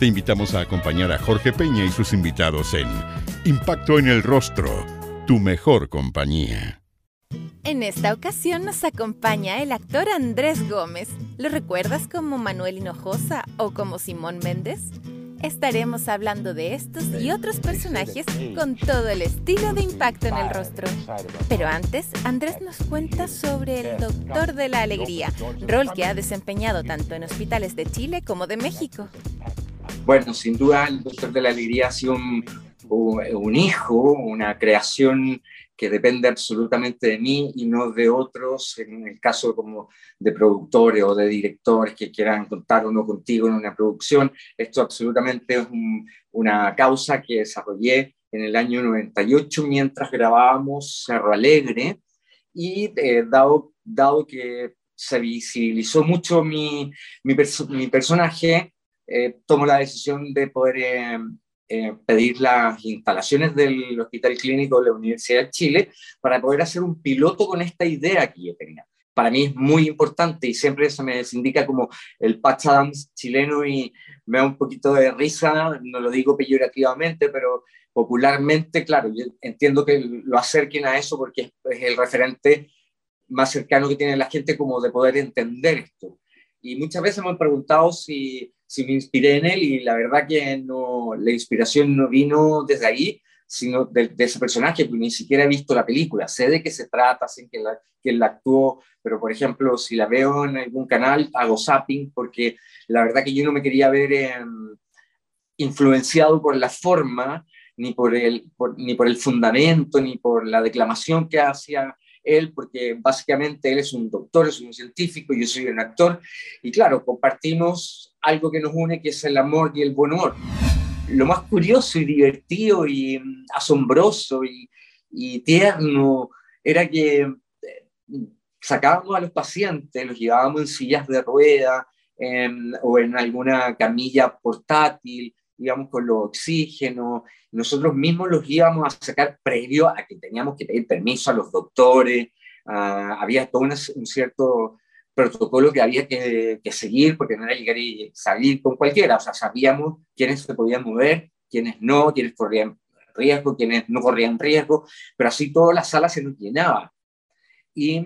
Te invitamos a acompañar a Jorge Peña y sus invitados en Impacto en el Rostro, tu mejor compañía. En esta ocasión nos acompaña el actor Andrés Gómez. ¿Lo recuerdas como Manuel Hinojosa o como Simón Méndez? Estaremos hablando de estos y otros personajes con todo el estilo de impacto en el rostro. Pero antes, Andrés nos cuenta sobre el Doctor de la Alegría, rol que ha desempeñado tanto en hospitales de Chile como de México. Bueno, sin duda el Doctor de la Alegría ha sido un, un hijo, una creación que depende absolutamente de mí y no de otros, en el caso como de productores o de directores que quieran contar uno contigo en una producción. Esto absolutamente es una causa que desarrollé en el año 98 mientras grabábamos Cerro Alegre y eh, dado, dado que se visibilizó mucho mi, mi personaje, eh, tomo la decisión de poder eh, eh, pedir las instalaciones del Hospital Clínico de la Universidad de Chile para poder hacer un piloto con esta idea que yo tenía. Para mí es muy importante y siempre se me indica como el Patch Adams chileno y me da un poquito de risa, no lo digo peyorativamente, pero popularmente, claro, yo entiendo que lo acerquen a eso porque es el referente más cercano que tiene la gente como de poder entender esto. Y muchas veces me han preguntado si si me inspiré en él y la verdad que no, la inspiración no vino desde ahí, sino de, ese personaje, porque ni siquiera he visto la película, sé de qué se trata, sé que, la, que la actuó, pero por ejemplo, si la veo en algún canal, hago zapping, porque la verdad que yo no me quería ver influenciado por la forma, ni por, el, ni por el fundamento, ni por la declamación que hacía él, porque básicamente él es un doctor, es un científico, yo soy un actor, y claro, compartimos algo que nos une, que es el amor y el buen humor. Lo más curioso y divertido y mm, asombroso y, tierno era que eh, sacábamos a los pacientes, los llevábamos en sillas de rueda o en alguna camilla portátil, íbamos con los oxígenos, nosotros mismos los íbamos a sacar previo a que teníamos que pedir permiso a los doctores, había todo un cierto protocolo que había que, seguir porque no era llegar y salir con cualquiera, o sea, sabíamos quiénes se podían mover, quiénes no, quiénes corrían riesgo, quiénes no corrían riesgo, pero así toda la sala se nos llenaba. Y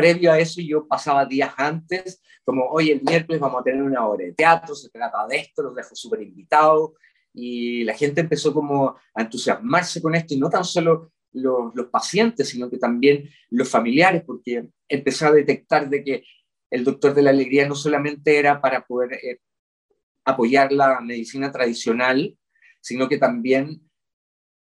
previo a eso yo pasaba días antes, como hoy el miércoles vamos a tener una hora de teatro, se trata de esto, los dejo súper invitados, y la gente empezó como a entusiasmarse con esto, y no tan solo los, los, pacientes, sino que también los familiares, porque empecé a detectar de que el doctor de la alegría no solamente era para poder eh, apoyar la medicina tradicional, sino que también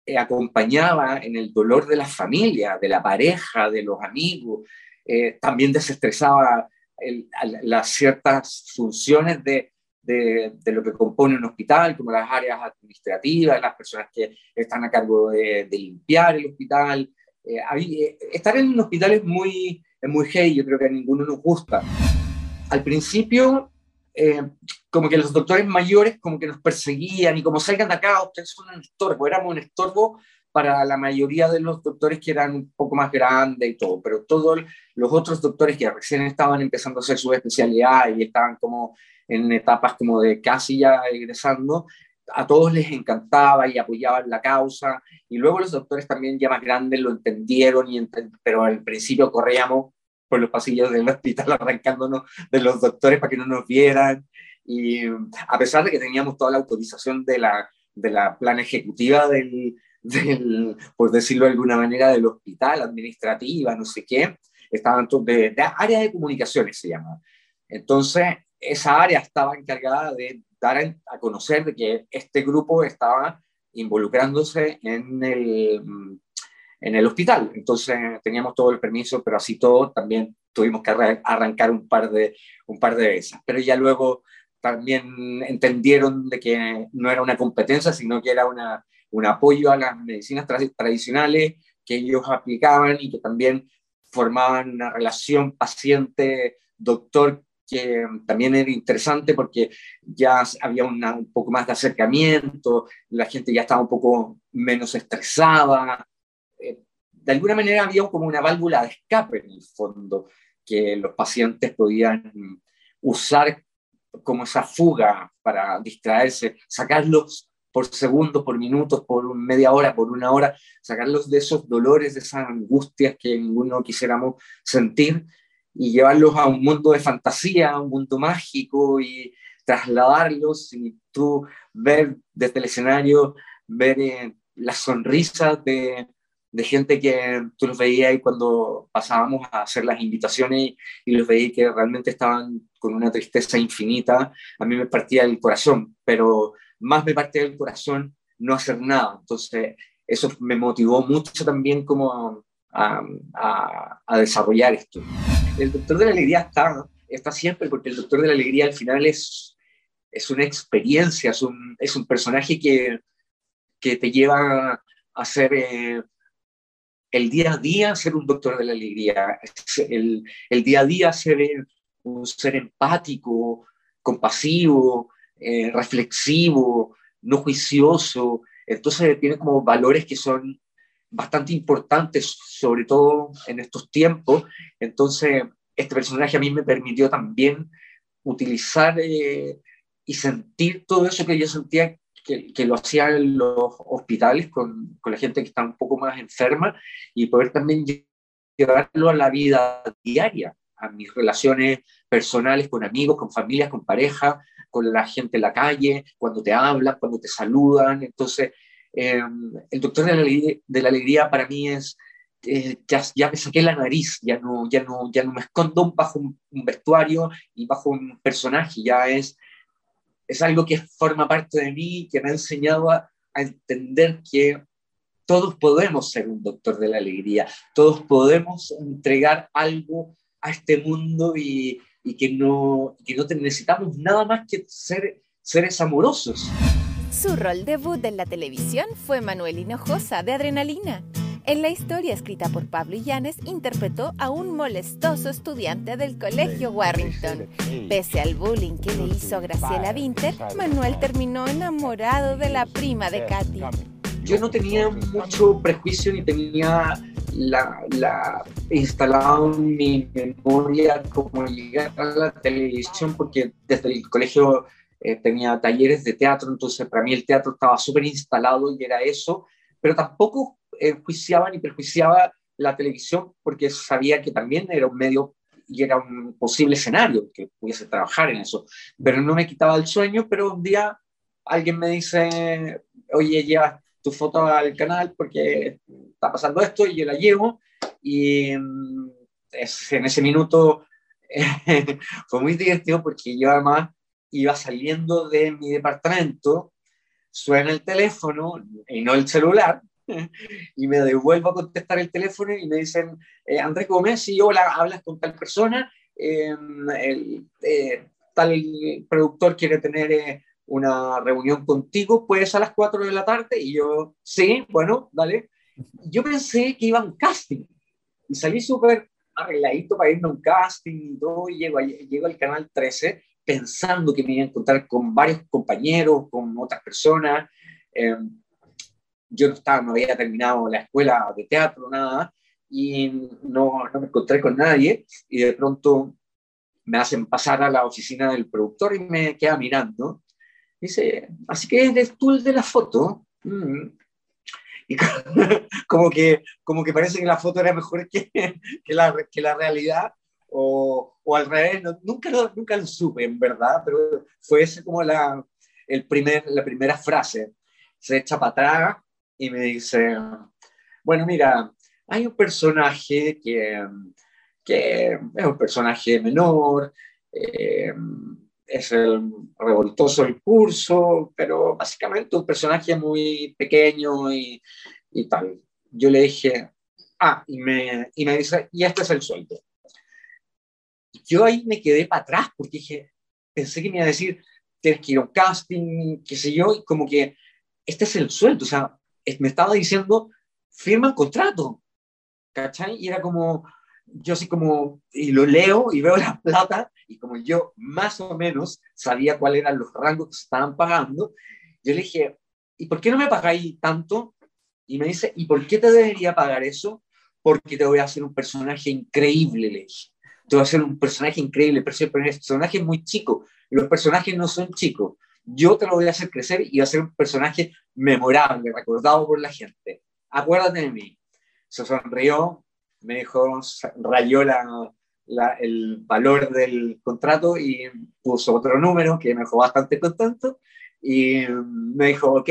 eh, acompañaba en el dolor de la familia, de la pareja, de los amigos, eh, también desestresaba las ciertas funciones de, de, lo que compone un hospital, como las áreas administrativas, las personas que están a cargo de, limpiar el hospital. estar en un hospital es muy, es muy gay, yo creo que a ninguno nos gusta. Al principio, eh, como que los doctores mayores como que nos perseguían y como salgan de acá, ustedes son un estorbo, éramos un estorbo para la mayoría de los doctores que eran un poco más grandes y todo, pero todos los otros doctores que recién estaban empezando a hacer su especialidad y estaban como en etapas como de casi ya egresando, a todos les encantaba y apoyaban la causa, y luego los doctores también ya más grandes lo entendieron, y pero al principio corríamos por los pasillos del hospital arrancándonos de los doctores para que no nos vieran, y a pesar de que teníamos toda la autorización de la, de la plan ejecutiva del, del, por decirlo de alguna manera, del hospital, administrativa, no sé qué, estaban de, de área de comunicaciones se llama. Entonces, esa área estaba encargada de dar a conocer de que este grupo estaba involucrándose en el, en el hospital. Entonces teníamos todo el permiso, pero así todo también tuvimos que arrancar un par de, un par de veces. Pero ya luego también entendieron de que no era una competencia, sino que era una, un apoyo a las medicinas tradicionales que ellos aplicaban y que también formaban una relación paciente-doctor que también era interesante porque ya había un poco más de acercamiento, la gente ya estaba un poco menos estresada. Eh, de alguna manera había como una válvula de escape en el fondo que los pacientes podían usar como esa fuga para distraerse, sacarlos por segundos, por minutos, por media hora, por una hora, sacarlos de esos dolores, de esas angustias que ninguno quisiéramos sentir y llevarlos a un mundo de fantasía, a un mundo mágico y trasladarlos. Y tú ver desde el escenario, ver eh, las sonrisas de, de, gente que tú los veías y cuando pasábamos a hacer las invitaciones y los veías que realmente estaban con una tristeza infinita, a mí me partía el corazón, pero más me partía el corazón no hacer nada. Entonces, eso me motivó mucho también como a, desarrollar esto el Doctor de la Alegría está, está siempre, porque el Doctor de la Alegría al final es, es una experiencia, es un, es un personaje que, que te lleva a ser eh, el día a día, ser un Doctor de la Alegría, el, el día a día ser un ser empático, compasivo, eh, reflexivo, no juicioso. Entonces tiene como valores que son bastante importantes, sobre todo en estos tiempos. Entonces, este personaje a mí me permitió también utilizar eh, y sentir todo eso que yo sentía que, que, lo hacía en los hospitales con, con, la gente que está un poco más enferma y poder también llevarlo a la vida diaria, a mis relaciones personales con amigos, con familias, con pareja, con la gente en la calle, cuando te hablan, cuando te saludan. Entonces, Em, el doctor de la, alegría para mí es, eh, ya, me saqué la nariz, ya no, ya no, ya no me escondo bajo un, vestuario y bajo un personaje, ya es, es algo que forma parte de mí, que me ha enseñado a entender que todos podemos ser un doctor de la alegría, todos podemos entregar algo a este mundo y, y que, no, que no necesitamos nada más que ser seres amorosos. Su rol debut en la televisión fue Manuel Hinojosa de Adrenalina. En la historia escrita por Pablo Illanes, interpretó a un molestoso estudiante del colegio Warrington. Pese al bullying que le hizo Graciela Winter, Manuel terminó enamorado de la prima de Katy. Yo no tenía mucho prejuicio ni tenía la, la instalado en mi memoria como llegar a la televisión porque desde el colegio eh, tenía talleres de teatro, entonces para mí el teatro estaba súper instalado y era eso, pero tampoco eh, juiciaba ni perjuiciaba la televisión porque sabía que también era un medio y era un posible escenario que pudiese trabajar en eso, pero no me quitaba el sueño, pero un día alguien me dice, oye, lleva tu foto al canal porque está pasando esto y yo la llevo. Y mm, en ese minuto fue muy divertido porque yo además iba saliendo de mi departamento, suena el teléfono y no el celular, y me devuelvo a contestar el teléfono y me dicen, eh, Andrés Gómez, si hola, hablas con tal persona, em, el, eh, tal productor quiere tener eh, una reunión contigo, ¿puedes a las 4 de la tarde? Y yo, sí, bueno, dale. Yo pensé que iba a un casting y salí súper arregladito para irme a un casting y todo, y llego, llego al canal 13 pensando que me iba a encontrar con varios compañeros, con otras personas. Eh, yo no, estaba, no había terminado la escuela de teatro, nada, y no, no me encontré con nadie, y de pronto me hacen pasar a la oficina del productor y me queda mirando. Dice, así que tú el de la foto. Mm. Y como que, como que parece que la foto era mejor que, que, la, que la realidad o, o al revés, nunca, lo, nunca lo supe, en verdad, pero fue ese como la, el primer, la primera frase. Se echa para atrás y me dice, bueno, mira, hay un personaje que, que es un personaje menor, eh, es el revoltoso del curso, pero básicamente un personaje muy pequeño y, y tal. Yo le dije, ah, y me, y me dice, y este es el sueldo yo ahí me quedé para atrás porque dije, pensé que me iba a decir, tienes que ir a un casting, qué sé yo, y como que este es el sueldo, o sea, me estaba diciendo, firma el contrato, ¿cachai? Y era como, yo así como, y lo leo y veo la plata, y como yo más o menos sabía cuáles eran los rangos que se estaban pagando, yo le dije, ¿y por qué no me pagáis tanto? Y me dice, ¿y por qué te debería pagar eso? Porque te voy a hacer un personaje increíble, le dije. Te voy a hacer un personaje increíble, pero el personaje es muy chico. Los personajes no son chicos. Yo te lo voy a hacer crecer y va a ser un personaje memorable, recordado por la gente. Acuérdate de mí. Se sonrió, me dijo, rayó la, el valor del contrato y puso otro número que me dejó bastante contento y me dijo, ok,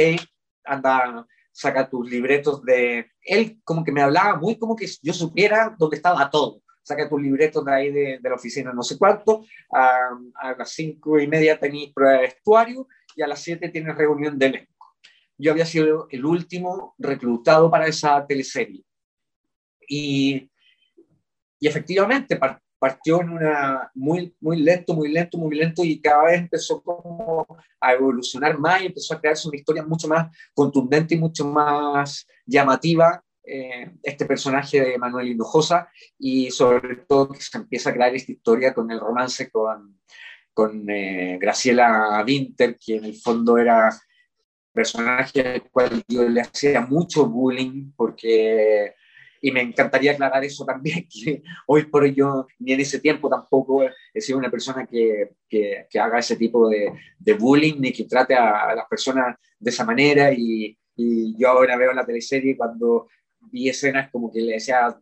anda, saca tus libretos de... Él como que me hablaba muy como que yo supiera dónde estaba todo. Saca tus libretos de ahí de, la oficina no sé cuánto, a, a las cinco y media tenéis prueba de vestuario y a las siete tienes reunión de elenco. Yo había sido el último reclutado para esa teleserie y, y efectivamente partió en una muy, muy lento, muy lento, muy lento y cada vez empezó como a evolucionar más y empezó a crearse una historia mucho más contundente y mucho más llamativa eh, este personaje de Manuel Hinojosa y sobre todo que se empieza a crear esta historia con el romance con, con eh, Graciela Winter, que en el fondo era personaje al cual yo le hacía mucho bullying porque y me encantaría aclarar eso también, que hoy por hoy yo ni en ese tiempo tampoco he sido una persona que, que, haga ese tipo de, de, bullying ni que trate a, las personas de esa manera y, y, yo ahora veo la teleserie cuando vi escenas como que le decía,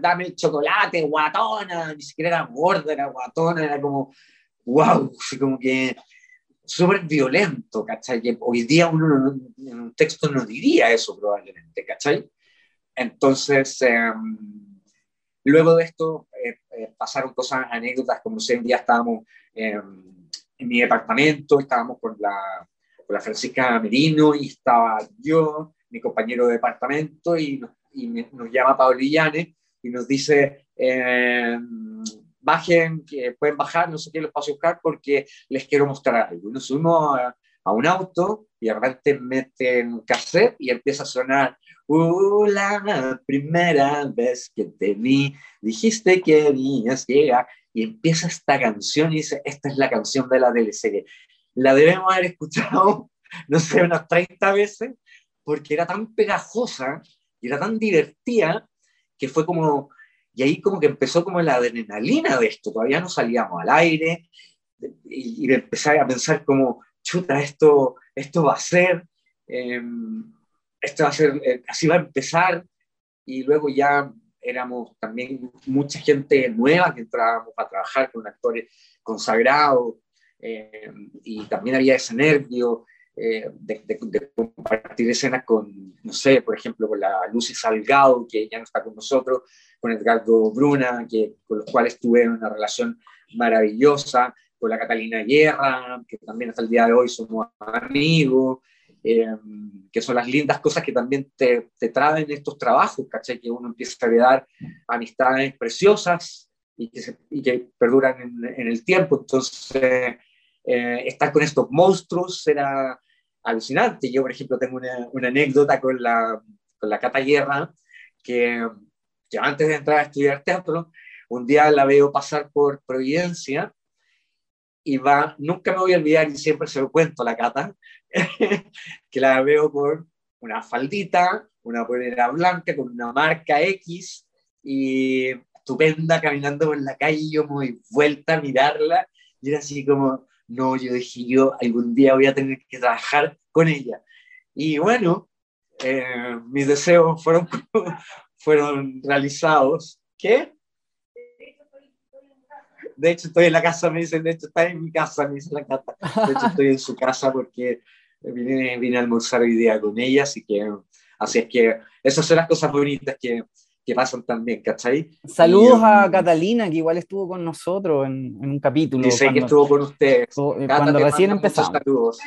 dame el chocolate, guatona, ni siquiera era gorda, era guatona, era como, wow, como que súper violento, ¿cachai? Que hoy día uno en un texto no diría eso probablemente, ¿cachai? Entonces, em, luego de esto eh, eh, pasaron cosas, anécdotas, como si un día estábamos en mi departamento, estábamos con la, con la Francisca Merino y estaba yo, mi compañero de departamento, y, y nos llama Pablo Illanes y nos dice, em, bajen, que pueden bajar, no sé qué, los paso a buscar porque les quiero mostrar algo. Nos subimos a, a un auto y de repente meten cassette y empieza a sonar Uh, primera vez que te vi, dijiste que venías llegar y empieza esta canción y dice, esta es la canción de la teleserie. La debemos haber escuchado, no sé, unas 30 veces, porque era tan pegajosa y era tan divertida que fue como, y ahí como que empezó como la adrenalina de esto, todavía no salíamos al aire y, y empecé a pensar como, chuta, esto, esto va a ser... Eh, esto va a ser, eh, así va a empezar, y luego ya éramos también mucha gente nueva que entrábamos a trabajar con actores consagrados, eh, y también había ese nervio eh, de, compartir escenas con, no sé, por ejemplo, con la Lucy Salgado, que ya no está con nosotros, con Edgardo Bruna, que, con los cuales tuve una relación maravillosa, con la Catalina Guerra, que también hasta el día de hoy somos amigos, eh, que son las lindas cosas que también te, te traen estos trabajos, ¿cachai? Que uno empieza a heredar amistades preciosas y que, y que perduran en, en, el tiempo. Entonces, eh, estar con estos monstruos era alucinante. Yo, por ejemplo, tengo una, una anécdota con la, con la Cata Guerra, que, que antes de entrar a estudiar teatro, un día la veo pasar por Providencia y va, nunca me voy a olvidar y siempre se lo cuento a la Cata, que la veo con una faldita, una polera blanca con una marca X y estupenda caminando por la calle, yo me doy vuelta a mirarla y era así como, no, yo dije, yo algún día voy a tener que trabajar con ella. Y bueno, eh, mis deseos fueron, fueron realizados. ¿Qué? De hecho, estoy en la casa, me dicen, de hecho, está en mi casa, me dice la casa. De hecho, estoy en su casa porque vine, vine a almorzar hoy día con ella, así que, así es que esas son las cosas bonitas que, que pasan también, ¿cachai? Saludos a um, Catalina, que igual estuvo con nosotros en, en un capítulo. Dice que estuvo con ustedes. Eh, cuando recién empezamos. Saludos.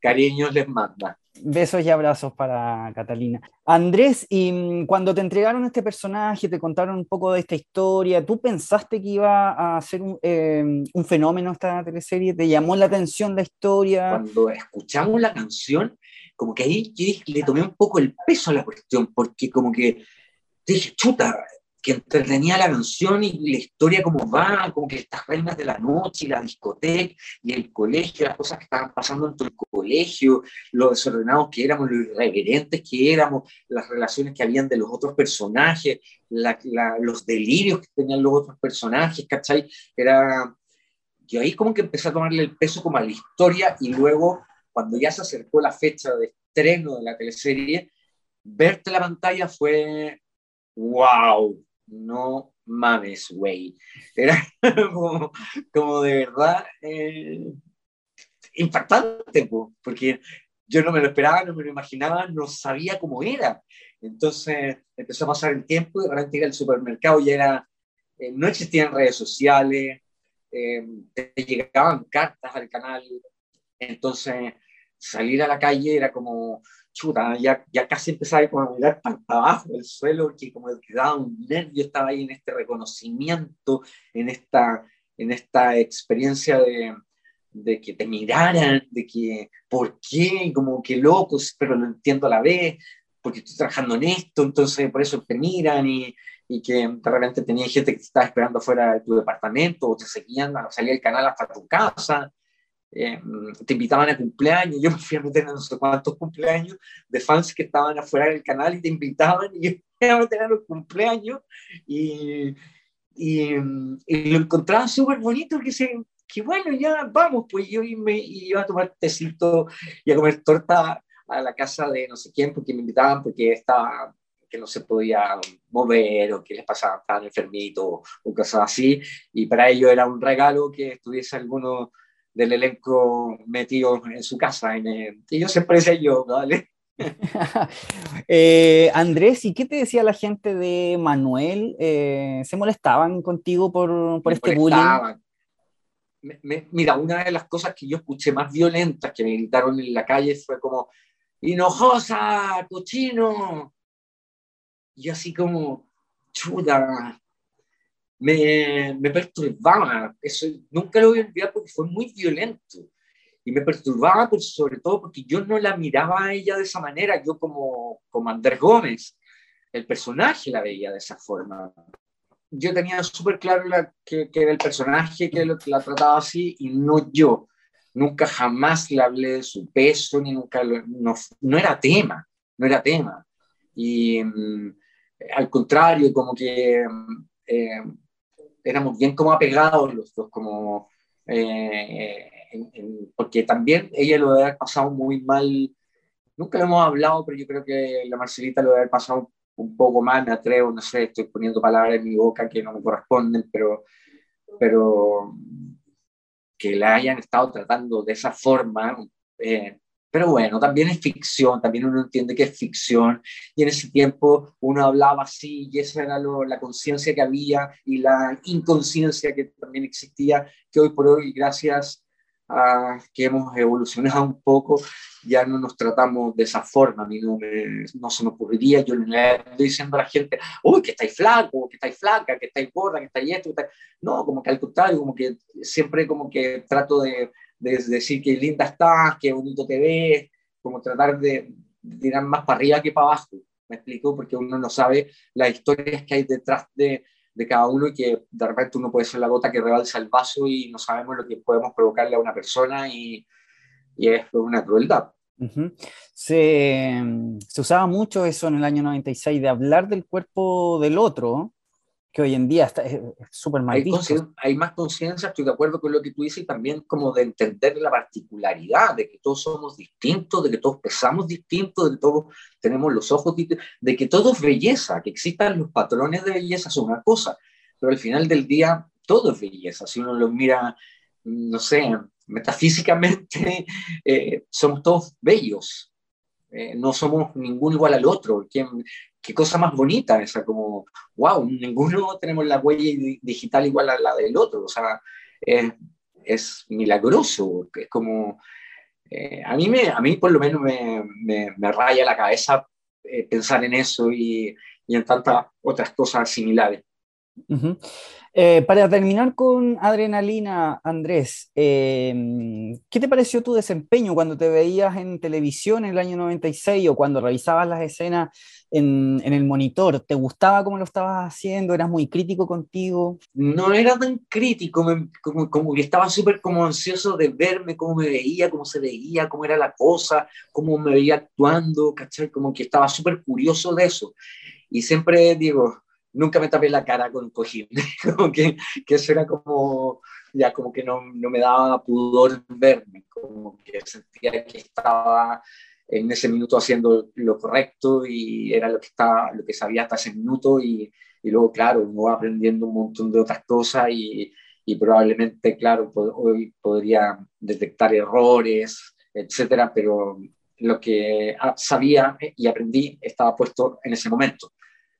Cariños les manda. Besos y abrazos para Catalina. Andrés, y mm, cuando te entregaron este personaje, te contaron un poco de esta historia, ¿tú pensaste que iba a ser un, un fenómeno esta teleserie? ¿Te llamó la atención la historia? Cuando escuchamos la canción, como que ahí le tomé un poco el peso a la cuestión, porque como que dije, chuta, que entretenía la canción y la historia como va, como que estas reinas de la noche y la discoteca y el colegio, las cosas que estaban pasando dentro del colegio, lo desordenados que éramos, lo irreverentes que éramos, las relaciones que habían de los otros personajes, los delirios que tenían los otros personajes, ¿cachai? Era... Y ahí como que empecé a tomarle el peso como a la historia y luego, cuando ya se acercó la fecha de estreno de la teleserie, verte la pantalla fue wow, no mames, güey. Era como, de verdad eh, impactante, porque yo no me lo esperaba, no me lo imaginaba, no sabía cómo era. Entonces empezó a pasar el tiempo y de repente al supermercado y era, eh, no existían redes sociales, eh, llegaban cartas al canal, entonces salir a la calle era como, chuta, ya, ya casi empezaba a mirar para, abajo del suelo, porque como que daba un nervio, estaba ahí en este reconocimiento, en esta, en esta experiencia de, de que te miraran, de que, ¿por qué? Como que locos, pero lo entiendo a la vez, porque estoy trabajando en esto, entonces por eso te miran y, y que de repente tenía gente que te estaba esperando fuera de tu departamento o te seguían, salía el canal hasta tu casa. Eh, te invitaban a cumpleaños, yo me fui a meter en no sé cuántos cumpleaños de fans que estaban afuera del canal y te invitaban y yo iba a meter a los cumpleaños y, y, lo encontraba súper bonito que, se, que bueno, ya vamos, pues yo me iba a tomar tecito y a comer torta a la casa de no sé quién porque me invitaban porque estaba que no se podía mover o que les pasaba, estaban enfermitos o cosas así, y para ello era un regalo que estuviese alguno del elenco metido en su casa. En, y yo siempre decía yo, ¿vale? eh, Andrés, ¿y qué te decía la gente de Manuel? Eh, ¿Se molestaban contigo por, por este bullying? mira, una de las cosas que yo escuché más violentas que me gritaron en la calle fue como, ¡Hinojosa, cochino! Y así como, chuta, me, me perturbaba. Eso nunca lo voy a olvidar porque fue muy violento. Y me perturbaba por, sobre todo porque yo no la miraba a ella de esa manera, yo como, como Andrés Gómez, el personaje la veía de esa forma. Yo tenía súper claro la, que, que, era el personaje que lo, la trataba así y no yo. Nunca jamás le hablé de su peso, ni nunca, no, no era tema, no era tema. Y mm, al contrario, como que eh, éramos bien como apegados los dos, como, eh, porque también ella lo debe haber pasado muy mal, nunca lo hemos hablado, pero yo creo que la Marcelita lo debe haber pasado un poco mal, me atrevo, no sé, estoy poniendo palabras en mi boca que no me corresponden, pero, pero que la hayan estado tratando de esa forma, eh, pero bueno, también es ficción, también uno entiende que es ficción, y en ese tiempo uno hablaba así, y esa era la conciencia que había y la inconsciencia que también existía, que hoy por hoy, gracias a que hemos evolucionado un poco, ya no nos tratamos de esa forma. A mí no, no se me ocurriría, yo le estoy diciendo a la gente, uy, que estáis flaco, que estáis flaca, que estáis gorda, que estáis esto, que no, como que al contrario, como que siempre como que trato de de decir que linda estás, qué bonito te ves, como tratar de, tirar más para arriba que para abajo. ¿Me explico? Porque uno no sabe las historias que hay detrás de, de cada uno y que de repente uno puede ser la gota que rebalsa el vaso y no sabemos lo que podemos provocarle a una persona y, y es una crueldad. se, se, usaba mucho eso en el año 96, de hablar del cuerpo del otro, que hoy en día está, es súper mal hay, hay, más conciencia, estoy de acuerdo con lo que tú dices, y también como de entender la particularidad, de que todos somos distintos, de que todos pesamos distintos, de que todos tenemos los ojos distintos, de que todo es belleza, que existan los patrones de belleza es una cosa, pero al final del día todo es belleza, si uno lo mira, no sé, metafísicamente, eh, somos todos bellos, eh, no somos ninguno igual al otro. ¿Qué, qué cosa más bonita esa, como, wow, ninguno tenemos la huella digital igual a la del otro, o sea, es, es milagroso, es como, eh, a, mí me, a mí por lo menos me, me, raya la cabeza eh, pensar en eso y, y, en tantas otras cosas similares. Eh, para terminar con Adrenalina, Andrés, ¿qué te pareció tu desempeño cuando te veías en televisión en el año 96 o cuando revisabas las escenas en, el monitor? ¿Te gustaba cómo lo estabas haciendo? ¿Eras muy crítico contigo? No era tan crítico, como, como estaba súper como ansioso de verme, cómo me veía, cómo se veía, cómo era la cosa, cómo me veía actuando, ¿cachai? Como que estaba súper curioso de eso. Y siempre digo, nunca me tapé la cara con cojín, como que, que eso era como, ya como que no, no me daba pudor verme, como que sentía que estaba en ese minuto haciendo lo correcto y era lo que, estaba, lo que sabía hasta ese minuto y, y luego, claro, uno va aprendiendo un montón de otras cosas y, y probablemente, claro, hoy podría detectar errores, etcétera, pero lo que sabía y aprendí estaba puesto en ese momento.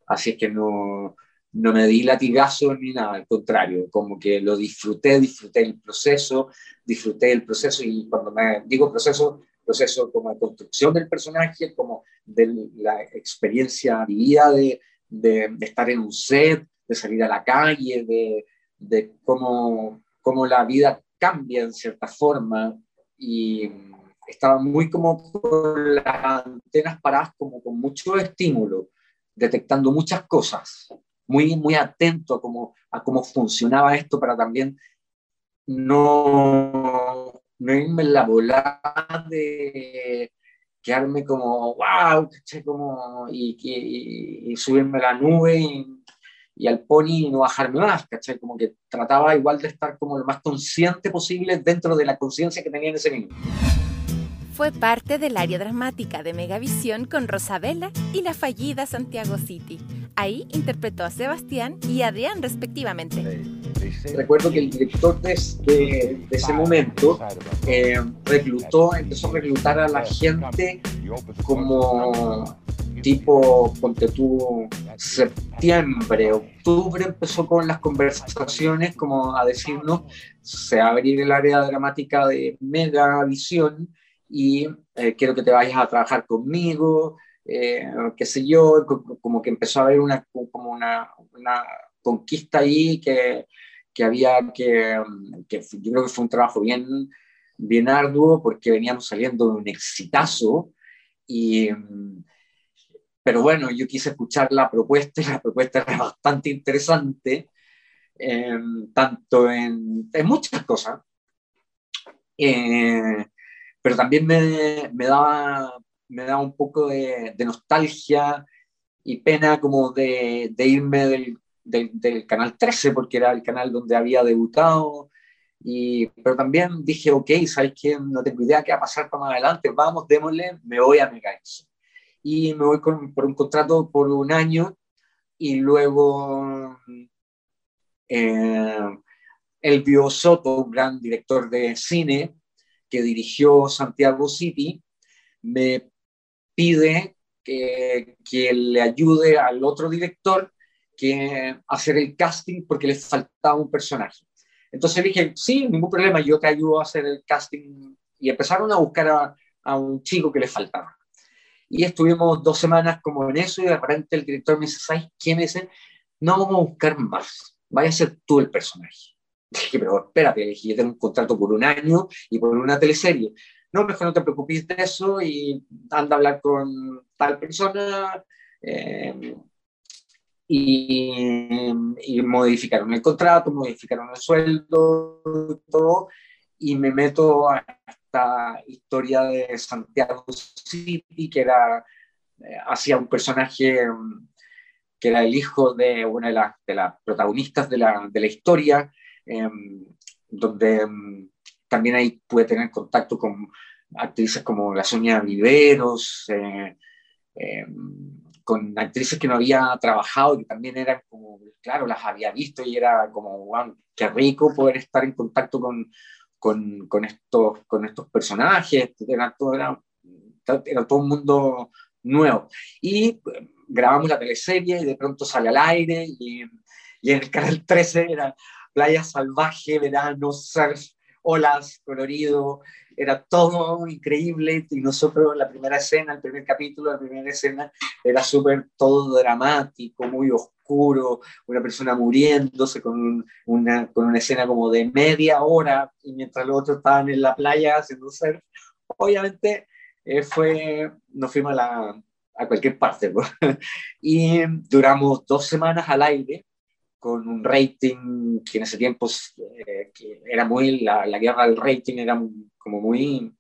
Así que no, no me di latigazo ni nada, al contrario, como que lo disfruté, disfruté el proceso, disfruté el proceso y cuando me digo proceso, proceso como de construcción del personaje, como de la experiencia vivida de, de, estar en un set, de salir a la calle, de, de cómo, cómo, la vida cambia en cierta forma. Y estaba muy como con las antenas paradas como con mucho estímulo, detectando muchas cosas, muy, muy atento a cómo, a cómo funcionaba esto para también no no irme en la volada de quedarme como, wow, Como, y, y, subirme a la nube y, al pony y no bajarme más, ¿cachai? Como que trataba igual de estar como lo más consciente posible dentro de la conciencia que tenía en ese minuto. Fue parte del área dramática de Megavisión con Rosabella y la fallida Santiago City. Ahí interpretó a Sebastián y Adrián respectivamente. Recuerdo que el director de, ese momento eh, reclutó, empezó a reclutar a la gente como tipo, ponte tú, septiembre, octubre, empezó con las conversaciones como a decirnos, se va abrir el área dramática de Megavisión y eh, quiero que te vayas a trabajar conmigo, eh, qué sé yo, como que empezó a haber una, como una, conquista ahí que, que había que, que, yo creo que fue un trabajo bien, bien arduo porque veníamos saliendo de un exitazo y pero bueno, yo quise escuchar la propuesta y la propuesta era bastante interesante, eh, tanto en, en, muchas cosas. Eh, pero también me, me, daba, me daba un poco de, nostalgia y pena como de, irme del, del, Canal 13, porque era el canal donde había debutado, y, pero también dije, ok, ¿sabes qué? No tengo idea qué va a pasar para más adelante, vamos, démosle, me voy a Megaix. Y me voy por un contrato por un año, y luego eh, el Bio Soto, un gran director de cine, que dirigió Santiago City, me pide que, que le ayude al otro director que hacer el casting porque le faltaba un personaje. Entonces dije, sí, ningún problema, yo te ayudo a hacer el casting. Y empezaron a buscar a, a un chico que le faltaba. Y estuvimos dos semanas como en eso y de repente el director me dice, ¿sabes quién es? No vamos a buscar más, vaya a ser tú el personaje. Dije, pero espérate, dije, yo tengo un contrato por un año y por una teleserie. No, mejor no te preocupes de eso y anda a hablar con tal persona. Eh, y, y, modificaron el contrato, modificaron el sueldo todo, y me meto a esta historia de Santiago City, que era, eh, hacía un personaje mm, que era el hijo de una de, las, de las protagonistas de la, de la historia, Em, donde em, también ahí pude tener contacto con actrices como la Sonia Viveros, eh, em, con actrices que no había trabajado, que también eran como, claro, las había visto y era como, wow, qué rico poder estar en contacto con, con, con estos, con estos personajes, era todo, era, era todo un mundo nuevo. Y grabamos la teleserie y de pronto sale al aire y, y en el canal 13 era playa salvaje, verano, surf, olas, colorido, era todo increíble y nosotros la primera escena, el primer capítulo, la primera escena era súper todo dramático, muy oscuro, una persona muriéndose con una, con una escena como de media hora y mientras los otros estaban en la playa haciendo surf. Obviamente eh, fue, nos fuimos a, a cualquier parte y duramos dos semanas al aire con un rating que en ese tiempo eh, que era muy, la, la, guerra del rating era como muy,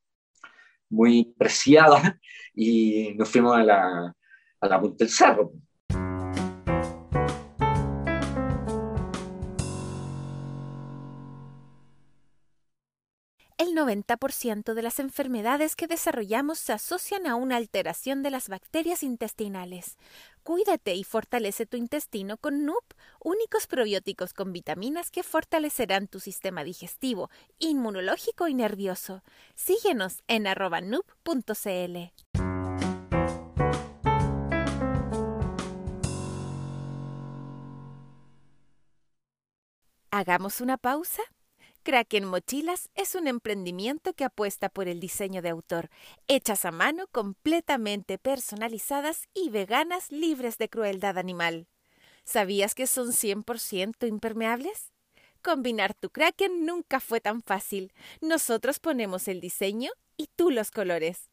muy preciada y nos fuimos a la, a la punta del cerro. El 90% de las enfermedades que desarrollamos se asocian a una alteración de las bacterias intestinales. Cuídate y fortalece tu intestino con NUP, únicos probióticos con vitaminas que fortalecerán tu sistema digestivo, inmunológico y nervioso. Síguenos en arroba. Hagamos una pausa Kraken Mochilas es un emprendimiento que apuesta por el diseño de autor, hechas a mano, completamente personalizadas y veganas libres de crueldad animal. ¿Sabías que son 100% impermeables? Combinar tu Kraken nunca fue tan fácil. Nosotros ponemos el diseño y tú los colores.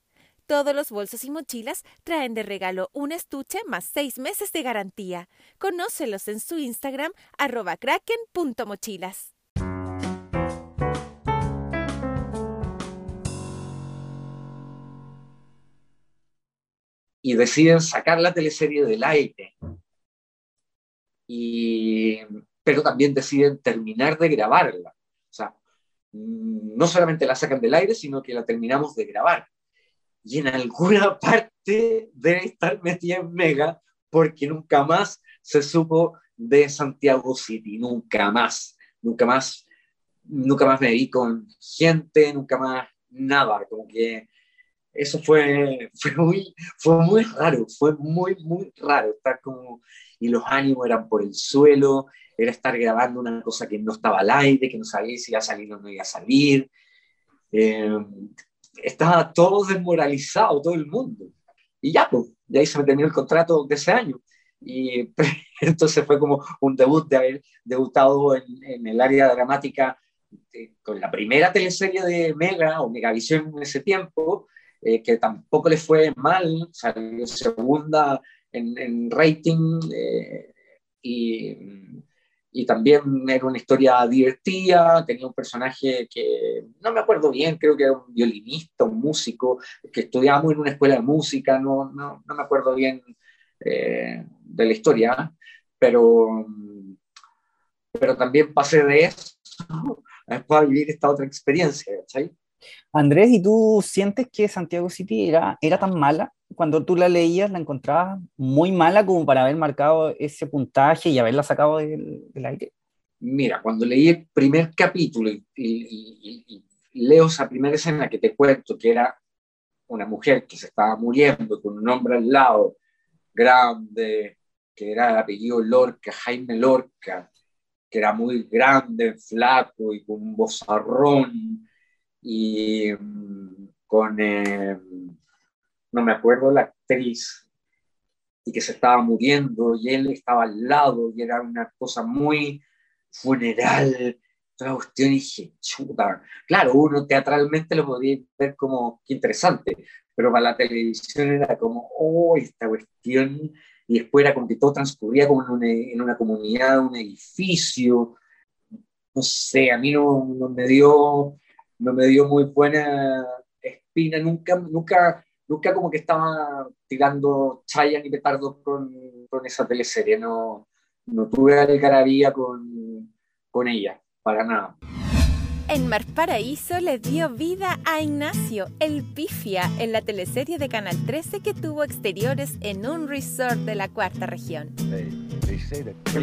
Todos los bolsos y mochilas traen de regalo un estuche más seis meses de garantía. Conócelos en su Instagram arroba kraken.mochilas. y deciden sacar la teleserie del aire. Y, pero también deciden terminar de grabarla. O sea, no solamente la sacan del aire, sino que la terminamos de grabar. Y en alguna parte debe estar metida en Mega, porque nunca más se supo de Santiago City, nunca más, nunca más, nunca más me vi con gente, nunca más nada, como que eso fue, fue, muy, fue muy raro, fue muy, muy raro estar como, y los ánimos eran por el suelo, era estar grabando una cosa que no estaba al aire, que no sabía si iba a salir o no iba a salir. Eh, estaba todo desmoralizado, todo el mundo. Y ya, pues, ya ahí se me terminó el contrato de ese año. Y entonces fue como un debut de haber debutado en, en el área dramática eh, con la primera teleserie de Mega o Megavisión en ese tiempo, eh, que tampoco le fue mal, salió segunda en, rating eh, y, y, también era una historia divertida, tenía un personaje que no me acuerdo bien, creo que era un violinista, un músico, que estudiábamos en una escuela de música, no, no, no me acuerdo bien eh, de la historia, pero, pero también pasé de eso a vivir esta otra experiencia, ¿cachai? Andrés, ¿y tú sientes que Santiago City era, era tan mala? Cuando tú la leías, ¿la encontrabas muy mala como para haber marcado ese puntaje y haberla sacado del, aire? Mira, cuando leí el primer capítulo y, leo esa primera escena que te cuento, que era una mujer que se estaba muriendo con un hombre al lado, grande, que era el apellido Lorca, Jaime Lorca, que era muy grande, flaco y con un bozarrón, y mm, con, eh, no me acuerdo, la actriz, y que se estaba muriendo y él estaba al lado y era una cosa muy funeral, toda cuestión y dije, chuta, claro, uno teatralmente lo podía ver como, qué interesante, pero para la televisión era como, oh, esta cuestión, y después era como que todo transcurría como en una, en una comunidad, un edificio, no sé, a mí no, no me dio no me dio muy buena espina, nunca, nunca, nunca como que estaba tirando chayas ni petardos con, con esa teleserie, no, no tuve algarabía con, con ella, para nada. En Mar Paraíso le dio vida a Ignacio, el pifia, en la teleserie de Canal 13 que tuvo exteriores en un resort de la cuarta región.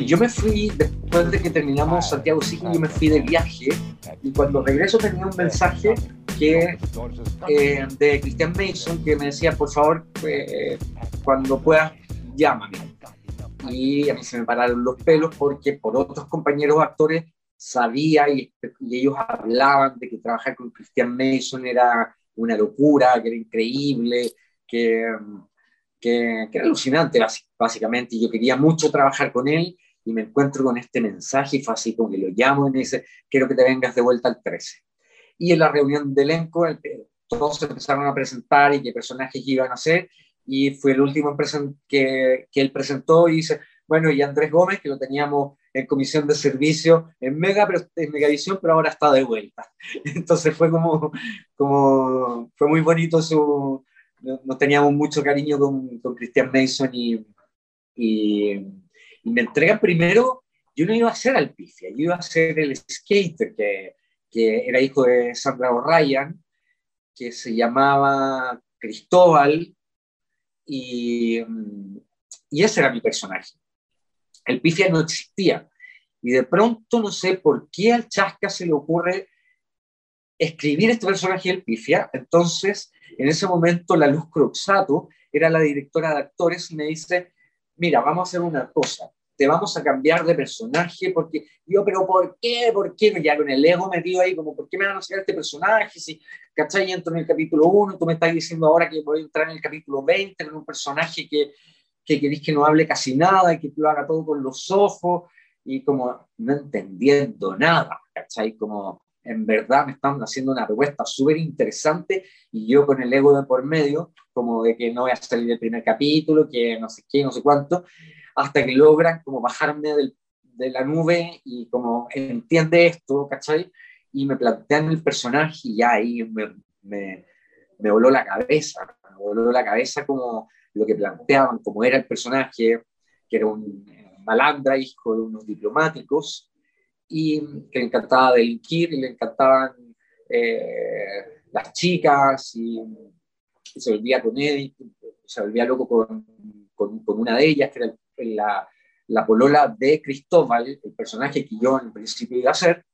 Yo me fui, después de que terminamos Santiago City, yo me fui de viaje y cuando regreso tenía un mensaje que, eh, de Christian Mason que me decía, por favor, eh, cuando puedas, llámame. Y a mí se me pararon los pelos porque por otros compañeros actores sabía y, ellos hablaban de que trabajar con Christian Mason era una locura, que era increíble, que, que, era alucinante básicamente, y yo quería mucho trabajar con él y me encuentro con este mensaje y fue así como que lo llamo y me dice, quiero que te vengas de vuelta al 13. Y en la reunión de elenco todos se empezaron a presentar y qué personajes iban a ser y fue el último que, que él presentó y dice, bueno, y Andrés Gómez, que lo teníamos en comisión de servicio en Mega, pero en Megavisión, pero ahora está de vuelta. Entonces fue como, como fue muy bonito su, nos teníamos mucho cariño con, con Christian Mason y, y, me entregan primero, yo no iba a ser Alpifia, yo iba a ser el skater, que, que era hijo de Sandra O'Ryan, que se llamaba Cristóbal, y, y ese era mi personaje el pifia no existía. Y de pronto no sé por qué al Chasca se le ocurre escribir este personaje del pifia. Entonces, en ese momento, la Luz Croxato era la directora de actores y me dice, mira, vamos a hacer una cosa, te vamos a cambiar de personaje porque yo, pero ¿por qué? ¿Por qué? Ya con el ego metido ahí, como, ¿por qué me van a hacer este personaje? Si, ¿cachai? Entro en el capítulo 1, tú me estás diciendo ahora que voy a entrar en el capítulo 20 con un personaje que que queréis que no hable casi nada y que lo haga todo con los ojos y como no entendiendo nada, ¿cachai? Como en verdad me están haciendo una propuesta súper interesante y yo con el ego de por medio, como de que no voy a salir del primer capítulo, que no sé qué, no sé cuánto, hasta que logran como bajarme del, de la nube y como entiende esto, ¿cachai? Y me plantean el personaje y ya ahí me, me, me voló la cabeza, me voló la cabeza como lo que planteaban, como era el personaje, que era un malandra, hijo de unos diplomáticos, y que le encantaba delinquir, y le encantaban eh, las chicas, y, se volvía con él, se volvía loco con, con, una de ellas, que era la, la polola de Cristóbal, el personaje que yo en principio iba a ser.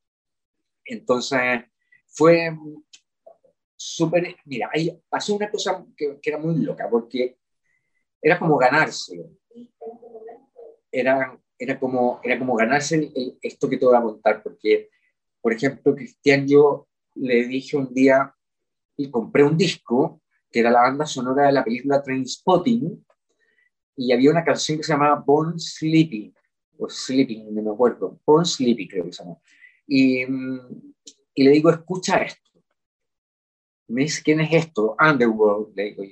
Entonces, fue súper, mira, ahí pasó una cosa que, que, era muy loca, porque era como ganarse. Era, era, como, era como ganarse esto que te voy a contar, porque, por ejemplo, Cristian, yo le dije un día y compré un disco que era la banda sonora de la película Trainspotting y había una canción que se llamaba Born Sleepy, o Sleeping, no me acuerdo, Born Sleepy creo que se llama. Y, y le digo, escucha esto. me dice, ¿quién es esto? Underworld, le digo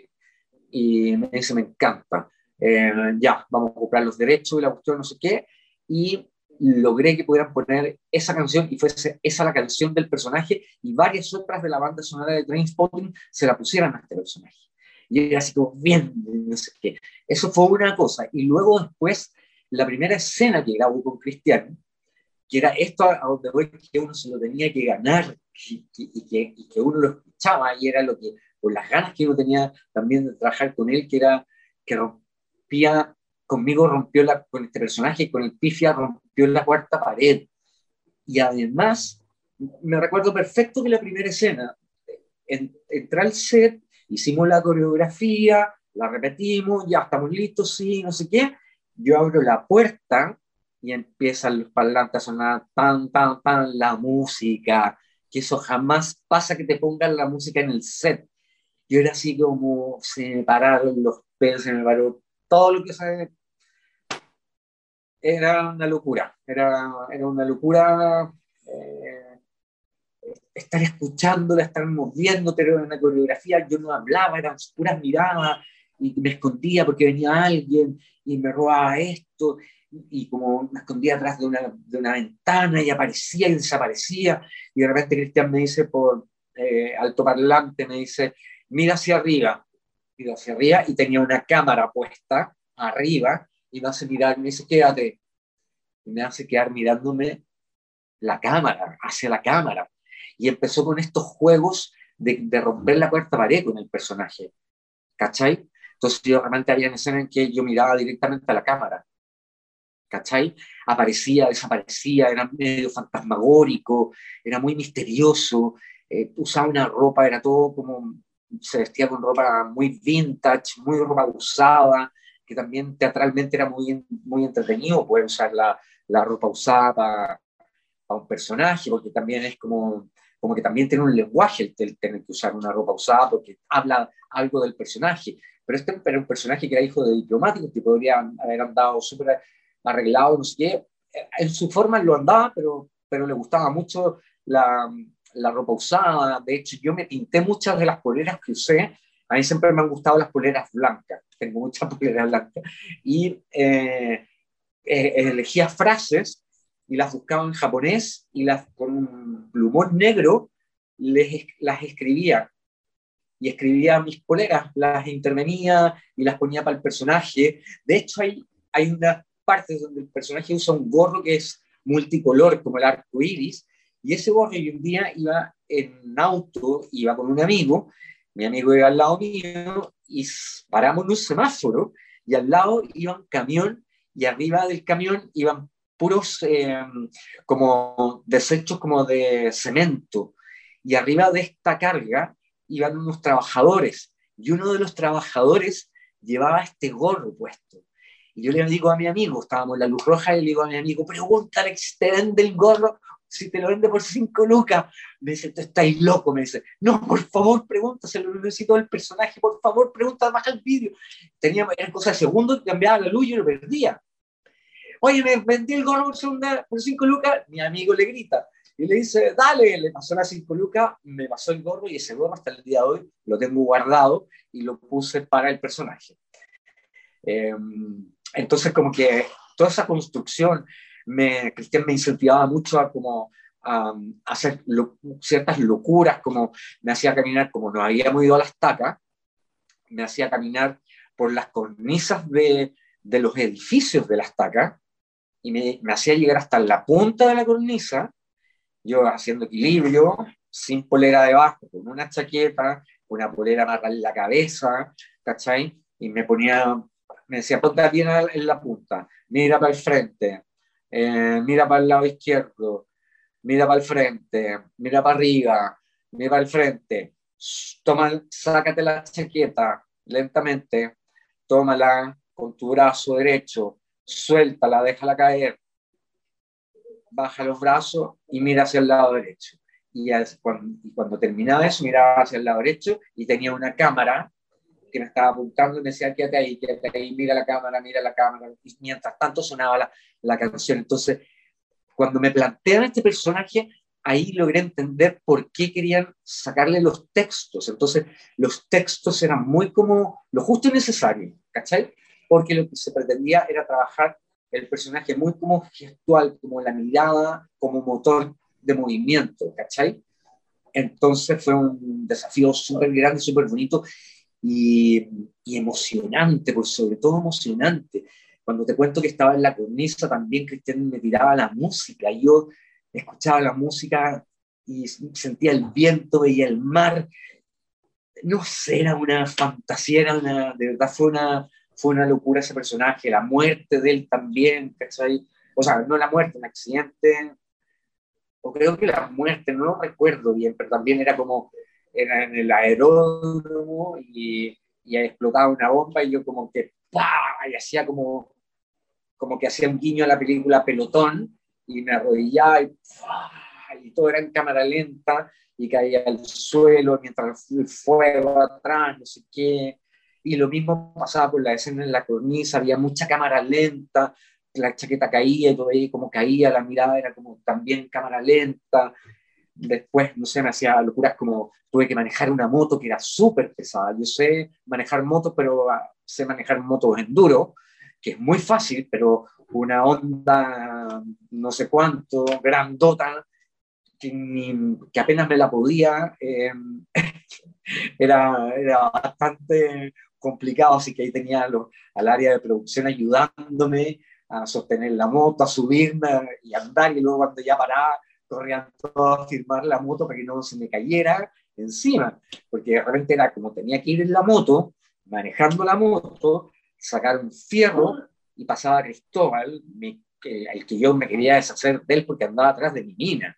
y me dice, me encanta. Eh, ya, vamos a comprar los derechos y la cuestión, no sé qué, y logré que pudieran poner esa canción y fuese esa la canción del personaje y varias otras de la banda sonora de Trainspotting se la pusieran a este personaje. Y era así como, bien, no sé qué. Eso fue una cosa. Y luego después, la primera escena que grabó con Cristian, que era esto a donde voy, que uno se lo tenía que ganar y, que, y que uno lo escuchaba y era lo que por las ganas que uno tenía también de trabajar con él, que era que rompía, conmigo rompió la, con este personaje, con el pifia rompió la cuarta pared. Y además, me recuerdo perfecto que la primera escena, en, entré al set, hicimos la coreografía, la repetimos, ya estamos listos, sí, no sé qué. Yo abro la puerta y empiezan los parlantes a sonar tan, tan, tan, la música, que eso jamás pasa que te pongan la música en el set yo era así como, se me pararon los pelos, se me paró todo lo que sabe. Era una locura, era, era una locura eh, estar escuchándola, estar moviéndote, era una coreografía, yo no hablaba, eran puras miradas, y me escondía porque venía alguien y me robaba esto, y como me escondía atrás de una, de una ventana y aparecía y desaparecía, y de repente Cristian me dice por eh, altoparlante, me dice, mira hacia arriba, mira hacia arriba y tenía una cámara puesta arriba y me hace mirar, me dice, quédate. Y me hace quedar mirándome la cámara, hacia la cámara. Y empezó con estos juegos de, romper la cuarta pared con el personaje. ¿Cachai? Entonces yo realmente había escena en que yo miraba directamente a la cámara. ¿Cachai? Aparecía, desaparecía, era medio fantasmagórico, era muy misterioso, eh, usaba una ropa, era todo como se vestía con ropa muy vintage, muy ropa usada, que también teatralmente era muy, muy entretenido poder usar la, la ropa usada un personaje, porque también es como, como que también tiene un lenguaje el, tener que usar una ropa usada, porque habla algo del personaje. Pero este era un personaje que era hijo de diplomático, que podría haber andado súper arreglado, no sé qué. En su forma lo andaba, pero, pero le gustaba mucho la, la ropa usada. De hecho, yo me pinté muchas de las poleras que usé. A mí siempre me han gustado las poleras blancas. Tengo muchas poleras blancas. Y eh, eh, elegía frases y las buscaba en japonés y las con un plumón negro les, las escribía. Y escribía mis poleras, las intervenía y las ponía para el personaje. De hecho, hay, hay una parte donde el personaje usa un gorro que es multicolor, como el arco iris, y ese gorro yo un día iba en auto, iba con un amigo, mi amigo iba al lado mío y paramos en un semáforo y al lado iba un camión y arriba del camión iban puros eh, como desechos como de cemento y arriba de esta carga iban unos trabajadores y uno de los trabajadores llevaba este gorro puesto. Y yo le digo a mi amigo, estábamos en la luz roja, y le digo a mi amigo, pregúntale que te vende el gorro si te lo vende por 5 lucas. Me dice, tú estás loco, me dice, no, por favor, pregunta, se lo necesito el personaje, por favor, pregunta, baja el vídeo. Tenía, era cosa de segundo, cambiaba la luz y lo perdía. Oye, me vendí el gorro por 5 lucas, mi amigo le grita. Y le dice, dale, le pasó las 5 lucas, me pasó el gorro y ese gorro hasta el día de hoy lo tengo guardado y lo puse para el personaje. Em, entonces, como que toda esa construcción, me, Cristian me incentivaba mucho a como a, hacer ciertas locuras, como me hacía caminar, como nos habíamos ido a las tacas, me hacía caminar por las cornisas de, de los edificios de las tacas y me, me, hacía llegar hasta la punta de la cornisa, yo haciendo equilibrio, sin polera debajo, con una chaqueta, una polera amarrada en la cabeza, ¿cachai? Y me ponía, me decía, ponte bien en la punta, mira para el frente, eh, mira para el lado izquierdo, mira para el frente, mira para arriba, mira para el frente, toma, sácate la chaqueta lentamente, tómala con tu brazo derecho, suéltala, déjala caer, baja los brazos y mira hacia el lado derecho. Y cuando, y cuando terminaba eso, miraba hacia el lado derecho y tenía una cámara que me estaba apuntando y me decía, quédate ahí, quédate ahí, mira la cámara, mira la cámara. Y mientras tanto sonaba la, la canción. Entonces, cuando me plantean este personaje, ahí logré entender por qué querían sacarle los textos. Entonces, los textos eran muy como lo justo y necesario, ¿cachai? Porque lo que se pretendía era trabajar el personaje muy como gestual, como la mirada, como motor de movimiento, ¿cachai? Entonces fue un desafío súper grande, súper bonito y, emocionante, por sobre todo emocionante. Cuando te cuento que estaba en la cornisa, también Cristian me tiraba la música. Yo escuchaba la música y sentía el viento, veía el mar. No sé, era una fantasía, era una, de verdad fue una, fue una locura ese personaje, la muerte de él también, ¿cachai? O sea, no la muerte, un accidente, o creo que la muerte, no lo recuerdo bien, pero también era como era en el aeródromo y, y explotaba una bomba y yo como que ¡pah! y hacía como como que hacía un guiño a la película Pelotón y me arrodillaba y, y todo era en cámara lenta y caía al suelo mientras el fuego atrás, no sé qué. Y lo mismo pasaba por la escena en la cornisa, había mucha cámara lenta, la chaqueta caía y todo ahí como caía, la mirada era como también cámara lenta después, no sé, me hacía locuras como tuve que manejar una moto que era súper pesada. Yo sé manejar motos, pero ah, sé manejar motos enduro, que es muy fácil, pero una onda no sé cuánto, grandota, que, que apenas me la podía, em, era, era bastante complicado, así que ahí tenía al área de producción ayudándome a sostener la moto, a subirme y andar, y luego cuando ya paraba, corrían todos a firmar la moto para que no se me cayera encima, porque de repente era como tenía que ir en la moto, manejando la moto, sacar un fierro y pasaba a Cristóbal, el que yo me quería deshacer de él porque andaba atrás de mi mina.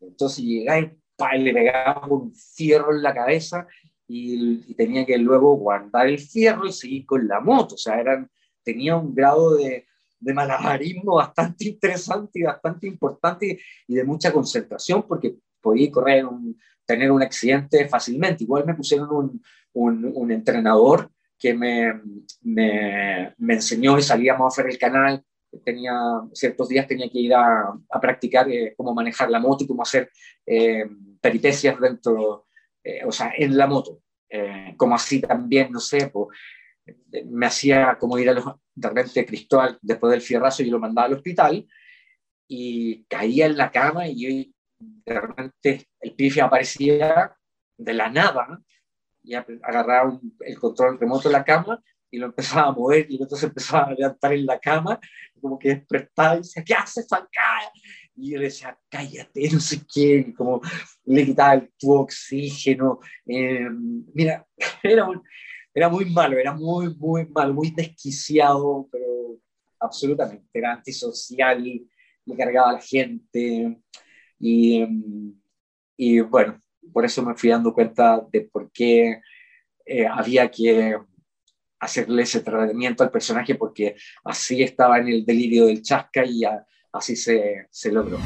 Entonces llegaba y le pegaba un fierro en la cabeza y, y, tenía que luego guardar el fierro y seguir con la moto. O sea, eran, tenía un grado de, de malabarismo bastante interesante y bastante importante y de mucha concentración, porque podía correr, un, tener un accidente fácilmente. Igual me pusieron un, un, entrenador que me, me, me, enseñó y salíamos a hacer el canal. Tenía, ciertos días tenía que ir a, a practicar eh, cómo manejar la moto y cómo hacer eh, peripecias dentro, eh, o sea, en la moto. Eh, como así también, no sé, pues, me hacía como ir a los, de repente Cristóbal, después del fierrazo, yo lo mandaba al hospital y caía en la cama y de repente el pifia aparecía de la nada y agarraba el control remoto de la cama y lo empezaba a mover y entonces empezaba a levantar en la cama, como que despertaba y decía, ¿qué haces acá? Y yo le decía, cállate, no sé qué, como le quitaba el tubo oxígeno. Eh, mira, era, era muy malo, era muy, muy malo, muy desquiciado, pero absolutamente, era antisocial, le cargaba a la gente. Y, y bueno, por eso me fui dando cuenta de por qué eh, había que hacerle ese tratamiento al personaje, porque así estaba en el delirio del chasca y así se, se logró.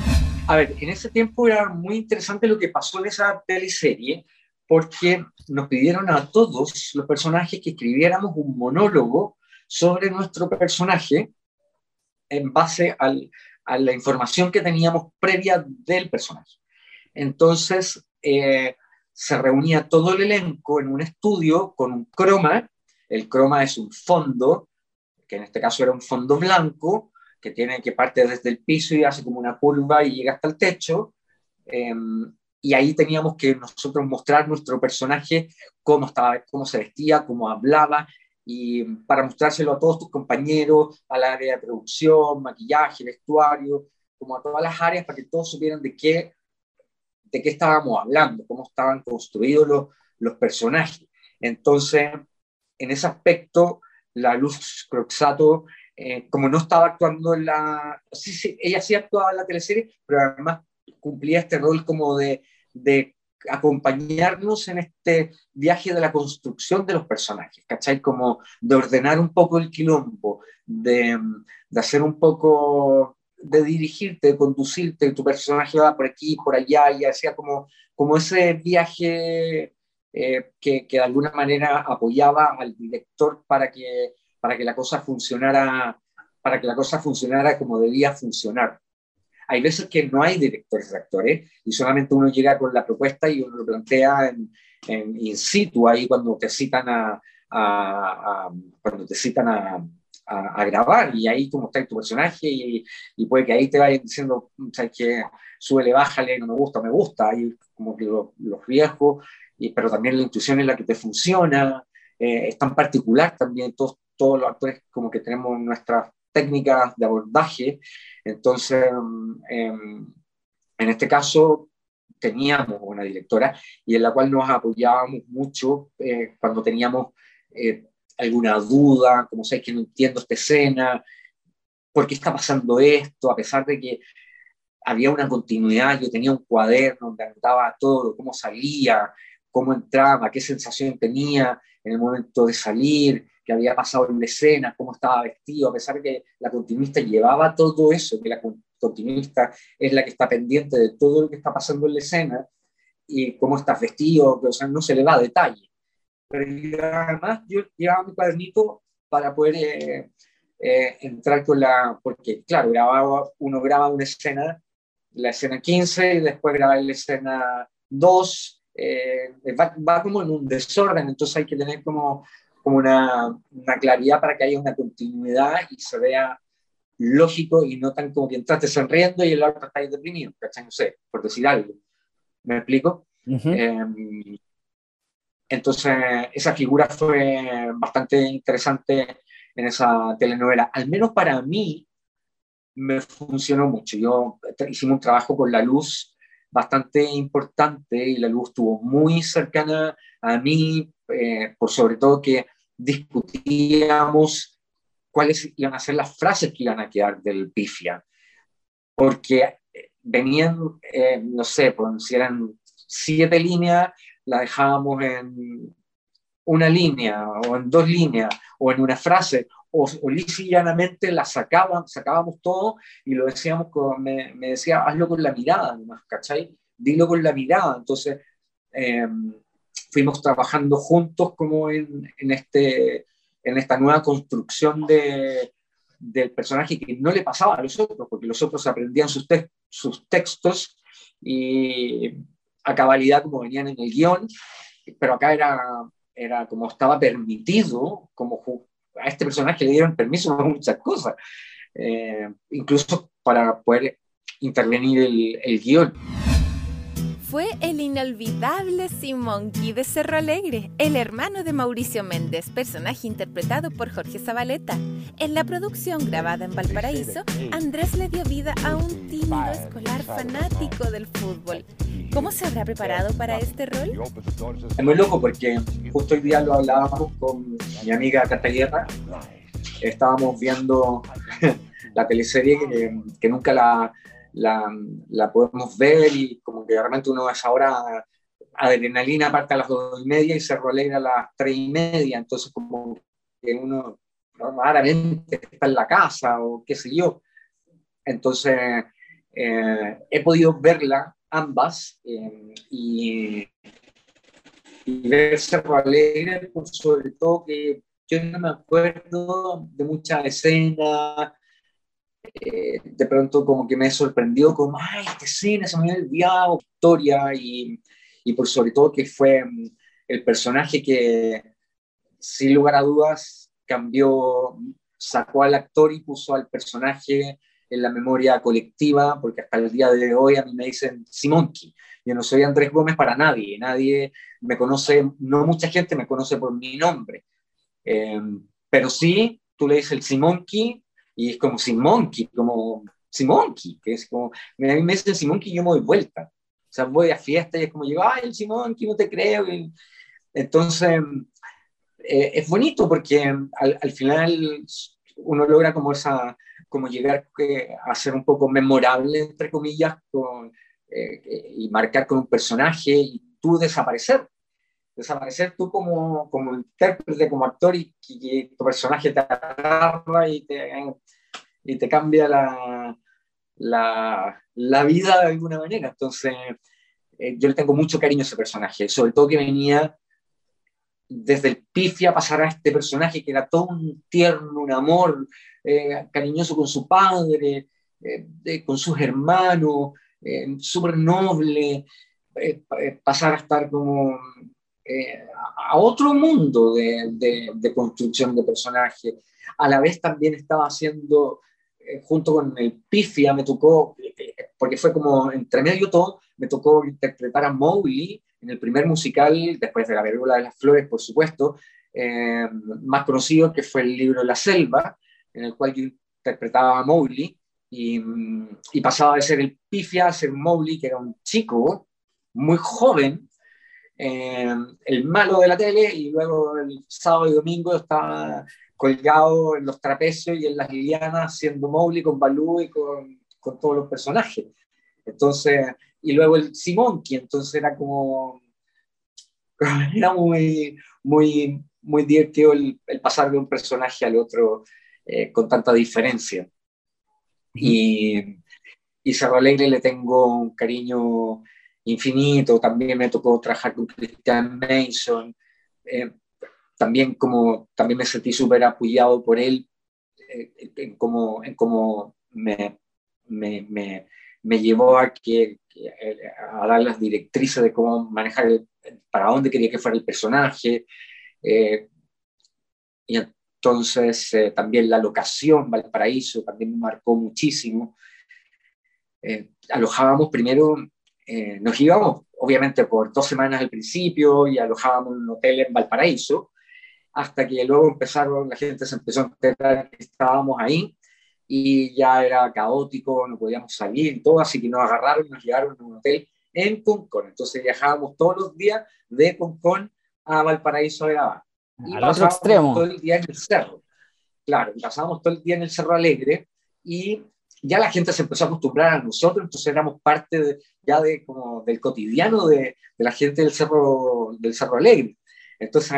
A ver, en ese tiempo era muy interesante lo que pasó en esa teleserie, porque nos pidieron a todos los personajes que escribiéramos un monólogo sobre nuestro personaje en base a la información que teníamos previa del personaje. Entonces, eh, se reunía todo el elenco en un estudio con un croma. El croma es un fondo, que en este caso era un fondo blanco, que tiene que parte desde el piso y hace como una curva y llega hasta el techo. Em, y ahí teníamos que nosotros mostrar nuestro personaje, cómo, estaba, cómo se vestía, cómo hablaba, y para mostrárselo a todos tus compañeros, al área de producción, maquillaje, vestuario, como a todas las áreas, para que todos supieran de qué de qué estábamos hablando, cómo estaban construidos los, los personajes. Entonces, en ese aspecto, la Luz Croxato, eh, como no estaba actuando en la... Sí, sí, ella sí actuaba en la teleserie, pero además cumplía este rol como de, de acompañarnos en este viaje de la construcción de los personajes, ¿cachai? Como de ordenar un poco el quilombo, de, de hacer un poco de dirigirte, de conducirte, tu personaje va por aquí, por allá, y hacía como, como ese viaje eh, que, que, de alguna manera apoyaba al director para que, para que la cosa funcionara para que la cosa funcionara como debía funcionar. Hay veces que no hay directores de actores y solamente uno llega con la propuesta y uno lo plantea en, en in situ, ahí cuando te citan a, a, a cuando te citan a, a, grabar y ahí como está tu personaje y, y, puede que ahí te vayan diciendo, ¿sabes qué? Súbele, bájale, no me gusta, me gusta, ahí como que los lo riesgos, y, pero también la intuición es la que te funciona, eh, es tan particular también, todos, todos los actores como que tenemos nuestras técnicas de abordaje, entonces eh, en este caso teníamos una directora y en la cual nos apoyábamos mucho eh, cuando teníamos eh, alguna duda, como sabes que no entiendo esta escena, por qué está pasando esto, a pesar de que había una continuidad, yo tenía un cuaderno donde anotaba todo, cómo salía, cómo entraba, qué sensación tenía en el momento de salir, qué había pasado en escena, cómo estaba vestido, a pesar de que la continuista llevaba todo eso, que la continuista es la que está pendiente de todo lo que está pasando en la escena y cómo estás vestido, o sea, no se le da detalle. Pero además yo llevaba mi cuadernito para poder eh, eh, entrar con la, porque claro, grababa, uno graba una escena, la escena 15, y después graba la escena 2, eh, va, va, como en un desorden, entonces hay que tener como, como una, una, claridad para que haya una continuidad y se vea lógico y no tan como que entraste sonriendo y el otro está deprimido, ¿cachai? No sé, por decir algo. ¿Me explico? Uh -huh. Entonces, esa figura fue bastante interesante en esa telenovela. Al menos para mí, me funcionó mucho. Yo hicimos un trabajo con la luz bastante importante y la luz estuvo muy cercana a mí, eh, por sobre todo que discutíamos cuáles iban a ser las frases que iban a quedar del pifia, porque venían, eh, no sé, pues, si eran siete líneas, la dejábamos en una línea o en dos líneas o en una frase o, o lisa y llanamente la sacaban, sacábamos todo y lo decíamos, con, me, me, decía, hazlo con la mirada nomás, ¿cachai? Dilo con la mirada. Entonces, eh, fuimos trabajando juntos como en, en, este, en esta nueva construcción de, del personaje que no le pasaba a los otros, porque los otros aprendían sus, te sus textos y a cabalidad como venían en el guion, pero acá era, era como estaba permitido, como a este personaje le dieron permiso para muchas cosas, eh, incluso para poder intervenir el, el guion fue el inolvidable Simonki de Cerro Alegre, el hermano de Mauricio Méndez, personaje interpretado por Jorge Zabaleta. En la producción grabada en Valparaíso, Andrés le dio vida a un tímido escolar fanático del fútbol. ¿Cómo se habrá preparado para este rol? Es muy loco porque justo hoy día lo hablábamos con mi amiga Cata Guerra. Estábamos viendo la teleserie que, que nunca la la, la, podemos ver y como que realmente uno es ahora adrenalina parte a las dos y media y se rolea a las tres y media, entonces como que uno raramente está en la casa o qué sé yo. Entonces eh, he podido verla ambas eh, y, y ver Cerro Alegre, pues, sobre todo que yo no me acuerdo de muchas escenas, eh, de pronto como que me sorprendió como, ay, este cine se me había olvidado, historia y, y por sobre todo que fue mm, el personaje que sin lugar a dudas cambió, sacó al actor y puso al personaje en la memoria colectiva, porque hasta el día de hoy a mí me dicen Simonki. Yo no soy Andrés Gómez para nadie, nadie me conoce, no mucha gente me conoce por mi nombre, eh, pero sí, tú le dices el Simonki y es como Simonki, como Simonki, que es como, a mí me dicen Simonki y yo me doy vuelta. O sea, voy a fiesta y es como llego, ay, el Simonki, no te creo. entonces, eh, es bonito porque al, al, final uno logra como esa, como llegar a ser un poco memorable, entre comillas, con, eh, y marcar con un personaje y tú desaparecer. Desaparecer tú como, como intérprete, como actor y que tu personaje te agarra y te, y te cambia la, la, la, vida de alguna manera. Entonces, eh, yo le tengo mucho cariño a ese personaje, sobre todo que venía desde el pifia a pasar a este personaje que era todo un tierno, un amor, eh, cariñoso con su padre, eh, con sus hermanos, súper noble, pasar a estar como a otro mundo de, de, de, construcción de personaje. A la vez también estaba haciendo eh, junto con el Pifia me tocó, eh, porque fue como entre medio todo, me tocó interpretar a Mowgli en el primer musical, después de La Vergola de las Flores, por supuesto, eh, más conocido que fue el libro La Selva, en el cual yo interpretaba a Mowgli, y, y pasaba de ser el Pifia a ser Mowgli, que era un chico muy joven, eh, el malo de la tele, y luego el sábado y domingo estaba colgado en los trapecios y en las lianas, siendo Mowgli con Balú y con, con, todos los personajes. Entonces, y luego el Simón, que entonces era como, era muy, muy, muy divertido el, el pasar de un personaje al otro eh, con tanta diferencia. Y, y Cerro Alegre le tengo un cariño infinito, también me tocó trabajar con Christian Mason. Eh, también como también me sentí súper apoyado por él eh, en cómo, en me, me, me, me, llevó a, que, a dar las directrices de cómo manejar, el, para dónde quería que fuera el personaje. Eh, y entonces eh, también la locación, Valparaíso, también me marcó muchísimo. Eh, alojábamos primero, eh, nos íbamos obviamente por dos semanas al principio y alojábamos en un hotel en Valparaíso hasta que luego empezaron, la gente se empezó a enterar que estábamos ahí y ya era caótico, no podíamos salir y todo, así que nos agarraron y nos llevaron a un hotel en Concón. Entonces viajábamos todos los días de Concón a Valparaíso de Gabá. Y Al otro extremo. todo el día en el cerro. Claro, pasábamos todo el día en el Cerro Alegre y ya la gente se empezó a acostumbrar a nosotros, entonces éramos parte de, ya de, como del cotidiano de, de, la gente del Cerro, del Cerro Alegre. Entonces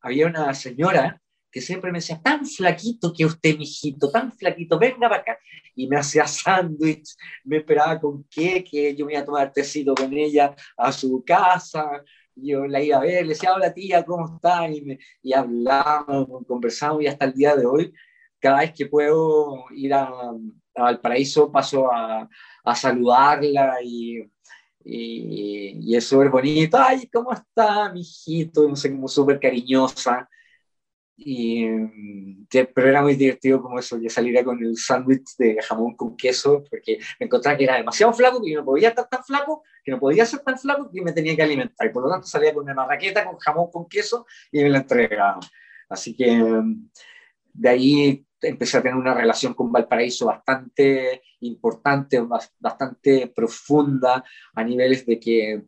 había una señora que siempre me decía, tan flaquito que usted, mijito, tan flaquito, venga para acá. Y me hacía sándwich, me esperaba con qué, que yo me iba a tomar tecito con ella a su casa, yo la iba a ver, le decía, hola tía, ¿cómo está? Y, me, y hablamos, conversamos y hasta el día de hoy, cada vez que puedo ir a, a Valparaíso paso a, a saludarla y, y, y, es súper bonito. Ay, ¿cómo está, mijito? No sé, como súper cariñosa. Y, pero era muy divertido como eso, yo saliera con el sándwich de jamón con queso, porque me encontraba que era demasiado flaco, que yo no podía estar tan flaco, que no podía ser tan flaco, que me tenía que alimentar. Y por lo tanto salía con una marraqueta con jamón con queso y me la entregaba. Así que de ahí empecé a tener una relación con Valparaíso bastante importante, bastante profunda, a niveles de que,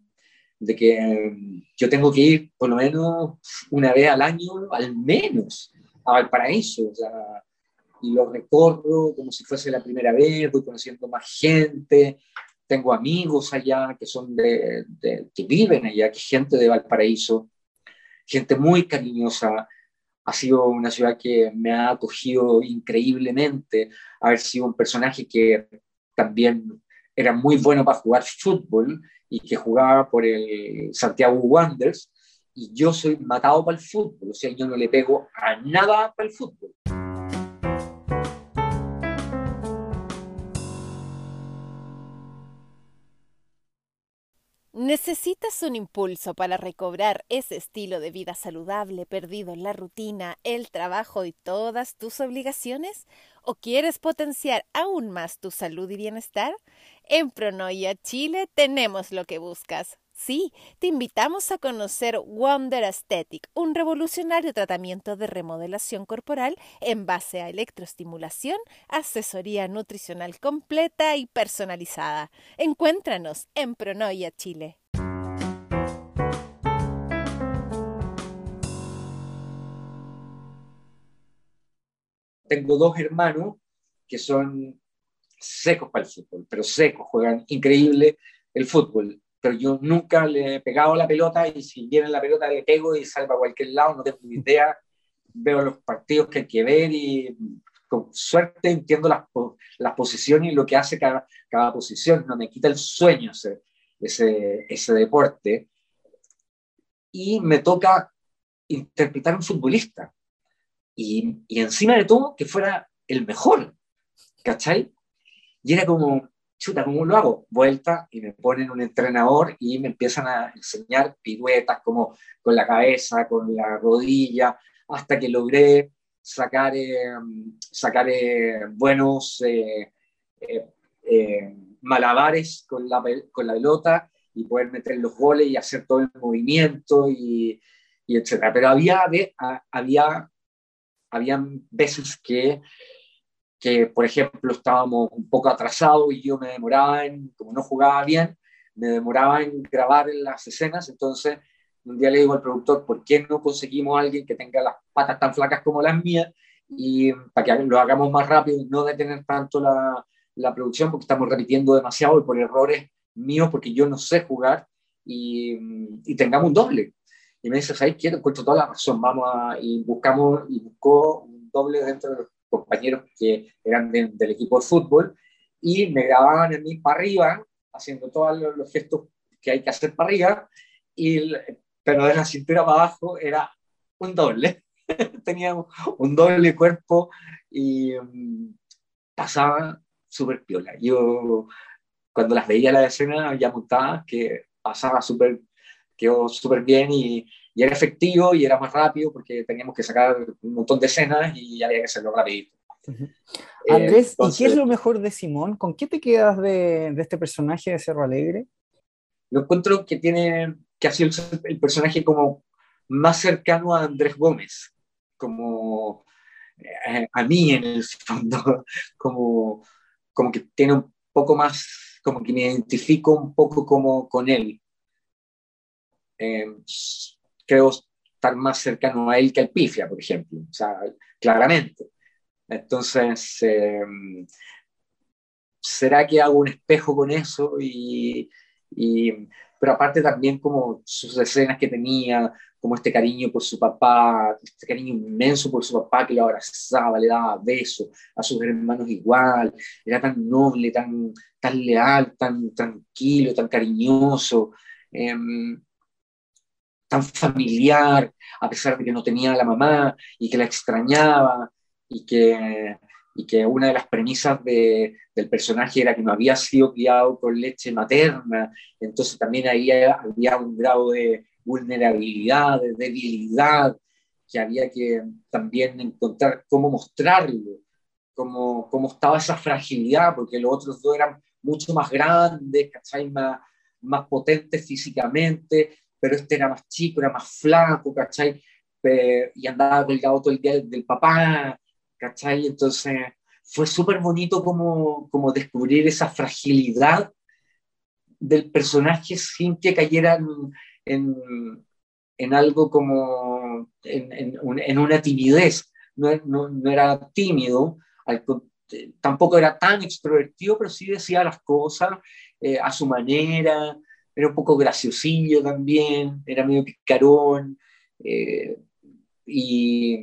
de que yo tengo que ir por lo menos una vez al año, al menos, a Valparaíso. O sea, y lo recorro como si fuese la primera vez, voy conociendo más gente, tengo amigos allá que son de, de que viven allá, que gente de Valparaíso, gente muy cariñosa, ha sido una ciudad que me ha acogido increíblemente, haber sido un personaje que también era muy bueno para jugar fútbol y que jugaba por el Santiago Wanderers, y yo soy matado para el fútbol, o sea, yo no le pego a nada para el fútbol. ¿Necesitas un impulso para recobrar ese estilo de vida saludable perdido en la rutina, el trabajo y todas tus obligaciones? ¿O quieres potenciar aún más tu salud y bienestar? En Pronoia Chile tenemos lo que buscas. Sí, te invitamos a conocer Wonder Aesthetic, un revolucionario tratamiento de remodelación corporal en base a electroestimulación, asesoría nutricional completa y personalizada. Encuéntranos en Pronoia Chile. Tengo dos hermanos que son secos para el fútbol, pero secos, juegan increíble el fútbol pero yo nunca le he pegado la pelota y si viene la pelota le pego y salva a cualquier lado, no tengo ni idea, veo los partidos que hay que ver y con suerte entiendo las, las posiciones y lo que hace cada, cada posición, no me quita el sueño ese, ese, ese deporte. Y me toca interpretar un futbolista. Y, y encima de todo, que fuera el mejor, ¿cachai? Y era como, chuta, ¿cómo lo hago? Vuelta y me ponen un entrenador y me empiezan a enseñar piruetas como con la cabeza, con la rodilla, hasta que logré sacar, eh, sacar eh, buenos eh, malabares con la, con la pelota y poder meter los goles y hacer todo el movimiento y, y etcétera. Pero había, había, había veces que que, por ejemplo, estábamos un poco atrasados y yo me demoraba en, como no jugaba bien, me demoraba en grabar las escenas, entonces un día le digo al productor, ¿por qué no conseguimos a alguien que tenga las patas tan flacas como las mías? Y para que lo hagamos más rápido y no detener tanto la, la producción, porque estamos repitiendo demasiado y por errores míos, porque yo no sé jugar, y, y tengamos un doble. Y me dice, ¿sabes qué? Encuentro toda la razón, vamos a, y buscamos, y buscó un doble dentro de los compañeros que eran del equipo de fútbol y me grababan en mí para arriba, haciendo todos los, gestos que hay que hacer para arriba, y, pero de la cintura para abajo era un doble. Tenía un doble cuerpo y um, pasaba súper piola. Yo, cuando las veía la escena ya montadas, que pasaba súper, quedó súper bien y, y era efectivo y era más rápido porque teníamos que sacar un montón de escenas y había que hacerlo rapidito. Andrés, ¿y qué es lo mejor de Simón? ¿Con qué te quedas de, de, este personaje de Cerro Alegre? Lo encuentro que tiene, que ha sido el, el personaje como más cercano a Andrés Gómez, como eh, a mí en el fondo, como, como que tiene un poco más, como que me identifico un poco como con él. Eh, creo estar más cercano a él que al Pifia, por ejemplo, o sea, claramente. Entonces, eh, ¿será que hago un espejo con eso? Y, y, pero aparte también como sus escenas que tenía, como este cariño por su papá, este cariño inmenso por su papá que lo abrazaba, le daba besos, a sus hermanos igual, era tan noble, tan, tan leal, tan tranquilo, tan cariñoso, em, tan familiar, a pesar de que no tenía a la mamá y que la extrañaba y que, y que una de las premisas de, del personaje era que no había sido criado con leche materna, entonces también ahí había un grado de vulnerabilidad, de debilidad, que había que también encontrar cómo mostrarlo, cómo, cómo estaba esa fragilidad, porque los otros dos eran mucho más grandes, ¿cachai? Más, más potentes físicamente, pero este era más chico, era más flaco, ¿cachai? y andaba colgado todo el día del papá, ¿cachai? Entonces fue súper bonito como, como descubrir esa fragilidad del personaje sin que cayera en, en, algo como en, una timidez. No, no, no era tímido, tampoco era tan extrovertido, pero sí decía las cosas eh, a su manera, era un poco graciosillo también, era medio picarón, eh, y,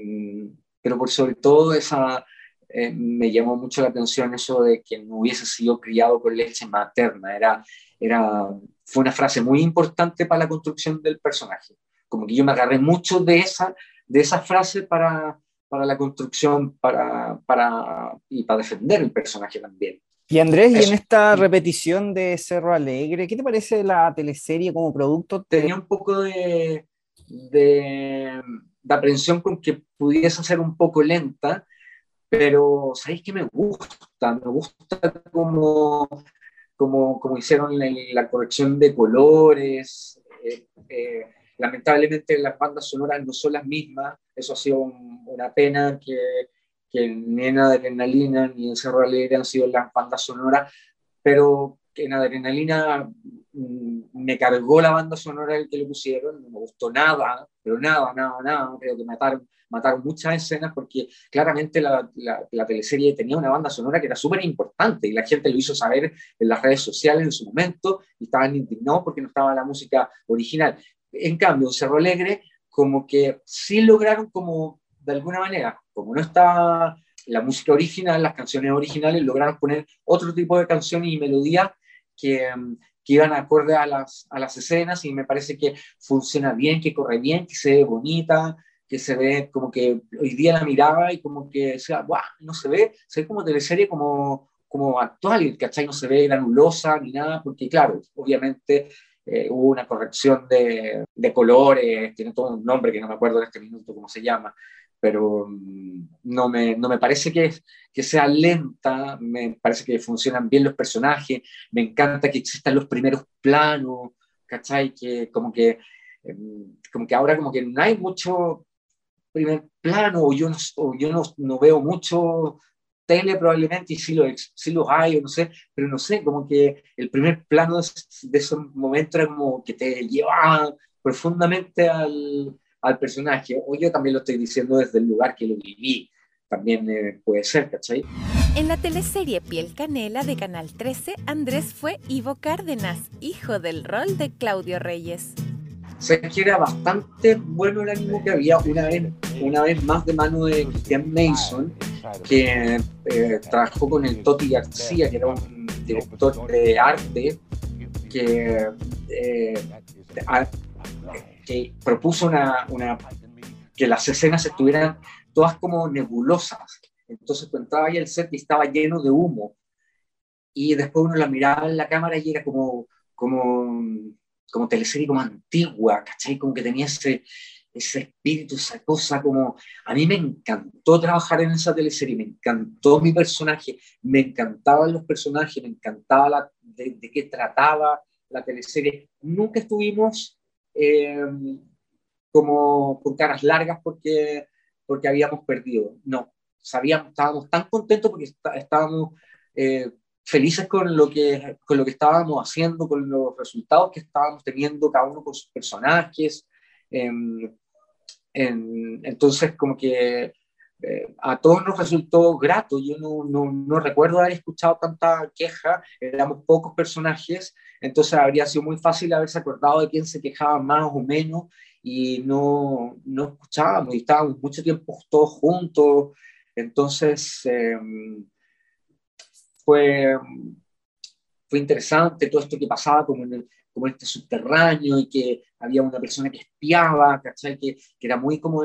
pero por sobre todo esa, eh, me llamó mucho la atención eso de que no hubiese sido criado con leche materna, era, era, fue una frase muy importante para la construcción del personaje, como que yo me agarré mucho de esa, de esa frase para, para la construcción para, para, y para defender el personaje también. Y Andrés, y en esta repetición de Cerro Alegre, ¿qué te parece la teleserie como producto? Tenía un poco de, de, de aprensión con que pudiese ser un poco lenta, pero ¿sabéis que me gusta? Me gusta como, como, como hicieron la, corrección de colores. Eh, eh, lamentablemente las bandas sonoras no son las mismas, eso ha sido una pena que que ni en Adrenalina ni en Cerro Alegre han sido las bandas sonoras, pero en Adrenalina mm, me cargó la banda sonora que le pusieron, no me gustó nada, pero nada, nada, nada, creo que mataron, mataron muchas escenas porque claramente la, la, teleserie tenía una banda sonora que era súper importante y la gente lo hizo saber en las redes sociales en su momento y estaban indignados porque no estaba la música original. En cambio, Cerro Alegre como que sí lograron como de alguna manera, como no estaba la música original, las canciones originales, lograron poner otro tipo de canciones y melodías que, mm, que iban acorde a las, a las escenas y me parece que funciona bien, que corre bien, que se ve bonita, que se ve como que hoy día la miraba y como que sea, ¡guau! no se ve, se ve como teleserie como, como actual, ¿cachai? No se ve granulosa ni nada, porque claro, obviamente eh, hubo una corrección de, de, colores, tiene todo un nombre que no me acuerdo en este minuto cómo se llama, pero mm, no me, no me parece que, que, sea lenta, me parece que funcionan bien los personajes, me encanta que existan los primeros planos, ¿cachai? Que como que, em, como que ahora como que no hay mucho primer plano, o yo no, yo no, no, veo mucho tele probablemente, y sí, lo, sí los hay, o no sé, pero no sé, como que el primer plano de, de esos momentos era como que te lleva profundamente al, al personaje, o yo también lo estoy diciendo desde el lugar que lo viví, también eh, puede ser, ¿cachai? En la teleserie Piel Canela de Canal 13, Andrés fue Ivo Cárdenas, hijo del rol de Claudio Reyes. Sé que era bastante bueno el ánimo que había una vez, una vez más de mano de Christian Mason, que eh, trabajó con el Toti García, que era un director de arte, que eh, que propuso una, una, que las escenas estuvieran todas como nebulosas. Entonces tú entrabas ahí el set y estaba lleno de humo. Y después uno la miraba en la cámara y era como, como, como teleserie como antigua, ¿cachai? Como que tenía ese, ese espíritu, esa cosa como... A mí me encantó trabajar en esa teleserie, me encantó mi personaje, me encantaban los personajes, me encantaba la, de, de qué trataba la teleserie. Nunca estuvimos eh, como con caras largas porque, porque habíamos perdido. No, sabíamos, estábamos tan contentos porque estábamos eh, felices con lo, que, con lo que estábamos haciendo, con los resultados que estábamos teniendo cada uno con sus personajes. Em, entonces, como que eh, a todos nos resultó grato. Yo no, no, no, recuerdo haber escuchado tanta queja, éramos pocos personajes, entonces habría sido muy fácil haberse acordado de quién se quejaba más o menos y no, no escuchábamos y estábamos mucho tiempo todos juntos. Entonces em, fue, fue interesante todo esto que pasaba como en, como este subterráneo y que había una persona que espiaba, ¿cachai? Que, que era muy como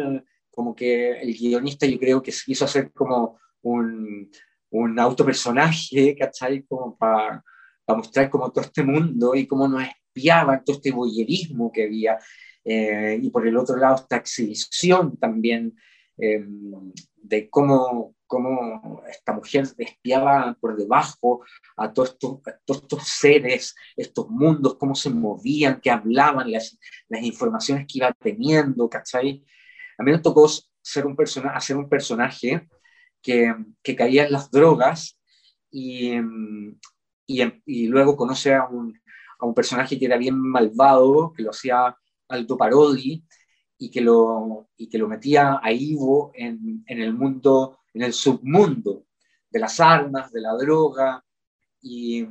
como que el guionista yo creo que se quiso hacer como un, un autopersonaje, ¿cachai? Como para mostrar como todo este mundo y cómo nos espiaba todo este boyerismo que había. Eh, y por el otro lado esta exhibición también eh, de cómo, cómo, esta mujer espiaba por debajo a todos, estos, todos estos seres, estos mundos, cómo se movían, qué hablaban, las, las informaciones que iba teniendo, ¿cachai? A mí me tocó ser un hacer un personaje que, que, caía en las drogas y, y, y luego conoce a un, a un, personaje que era bien malvado, que lo hacía Alto Parodi y que lo, y que lo metía a Ivo en, en el mundo, en el submundo de las armas, de la droga. Y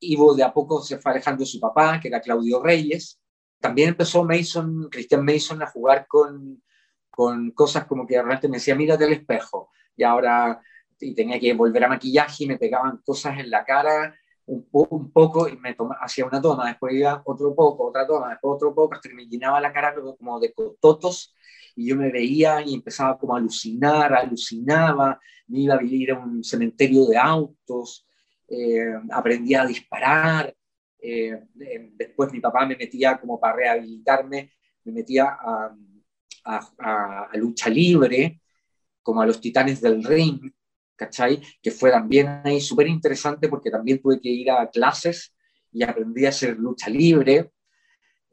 Ivo de a poco se fue alejando de su papá, que era Claudio Reyes. También empezó Mason, Christian Mason a jugar con, con cosas como que realmente me decía, mírate al espejo, y ahora y tenía que volver a maquillaje y me pegaban cosas en la cara un, un poco y me hacía una toma, después iba otro poco, otra toma, después otro poco, hasta que me llenaba la cara como de cototos y yo me veía y empezaba como a alucinar, alucinaba, me iba a vivir a un cementerio de autos, eh, aprendía a disparar, eh, eh, después mi papá me metía como para rehabilitarme, me metía a a, lucha libre, como a los titanes del ring, ¿cachai? Que fue también ahí súper interesante porque también tuve que ir a clases y aprendí a hacer lucha libre,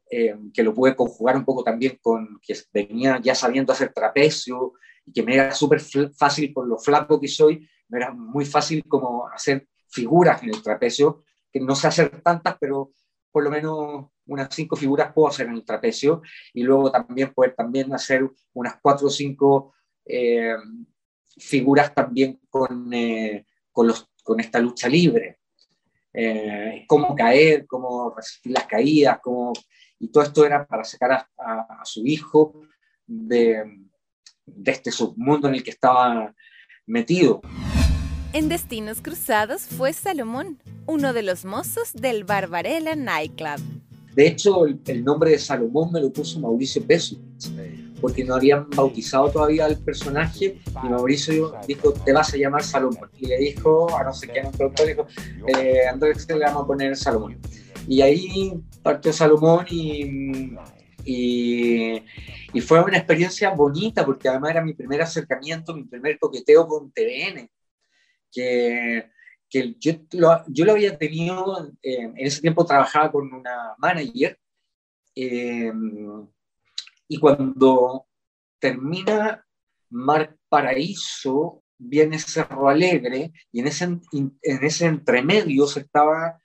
eh, que lo pude conjugar un poco también con que venía ya sabiendo hacer trapecio y que me era súper fácil por lo flaco que soy, me era muy fácil como hacer figuras en el trapecio, que no sé hacer tantas, pero por lo menos unas cinco figuras puedo hacer en el trapecio y luego también poder también hacer unas cuatro o cinco eh, figuras también con, eh, con, los, con, esta lucha libre. Eh, cómo caer, cómo resistir las caídas, cómo... y todo esto era para sacar a, a, su hijo de, de este submundo en el que estaba metido. En Destinos Cruzados fue Salomón, uno de los mozos del Barbarella Nightclub. De hecho, el, nombre de Salomón me lo puso Mauricio Peso, porque no habían bautizado todavía al personaje y Mauricio dijo, te vas a llamar Salomón. Y le dijo, a no sé quién, otro doctor, dijo, eh, Andrés, le vamos a poner Salomón. Y ahí partió Salomón y, y, y, fue una experiencia bonita, porque además era mi primer acercamiento, mi primer coqueteo con TVN, que que yo lo, yo lo había tenido, eh, en ese tiempo trabajaba con una manager, eh, y cuando termina Mar Paraíso, viene Cerro Alegre, y en ese, en ese entremedio se estaba,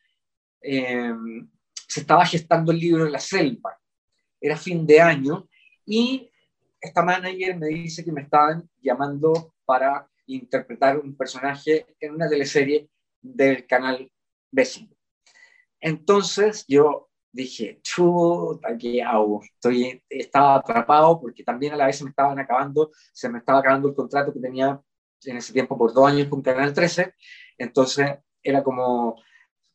eh, se estaba gestando el libro de la selva. Era fin de año, y esta manager me dice que me estaban llamando para interpretar un personaje en una teleserie del canal vecino. Entonces yo dije, chuta, ¿qué hago? Estoy, estaba atrapado porque también a la vez se me estaban acabando, se me estaba acabando el contrato que tenía en ese tiempo por dos años con Canal 13, entonces era como,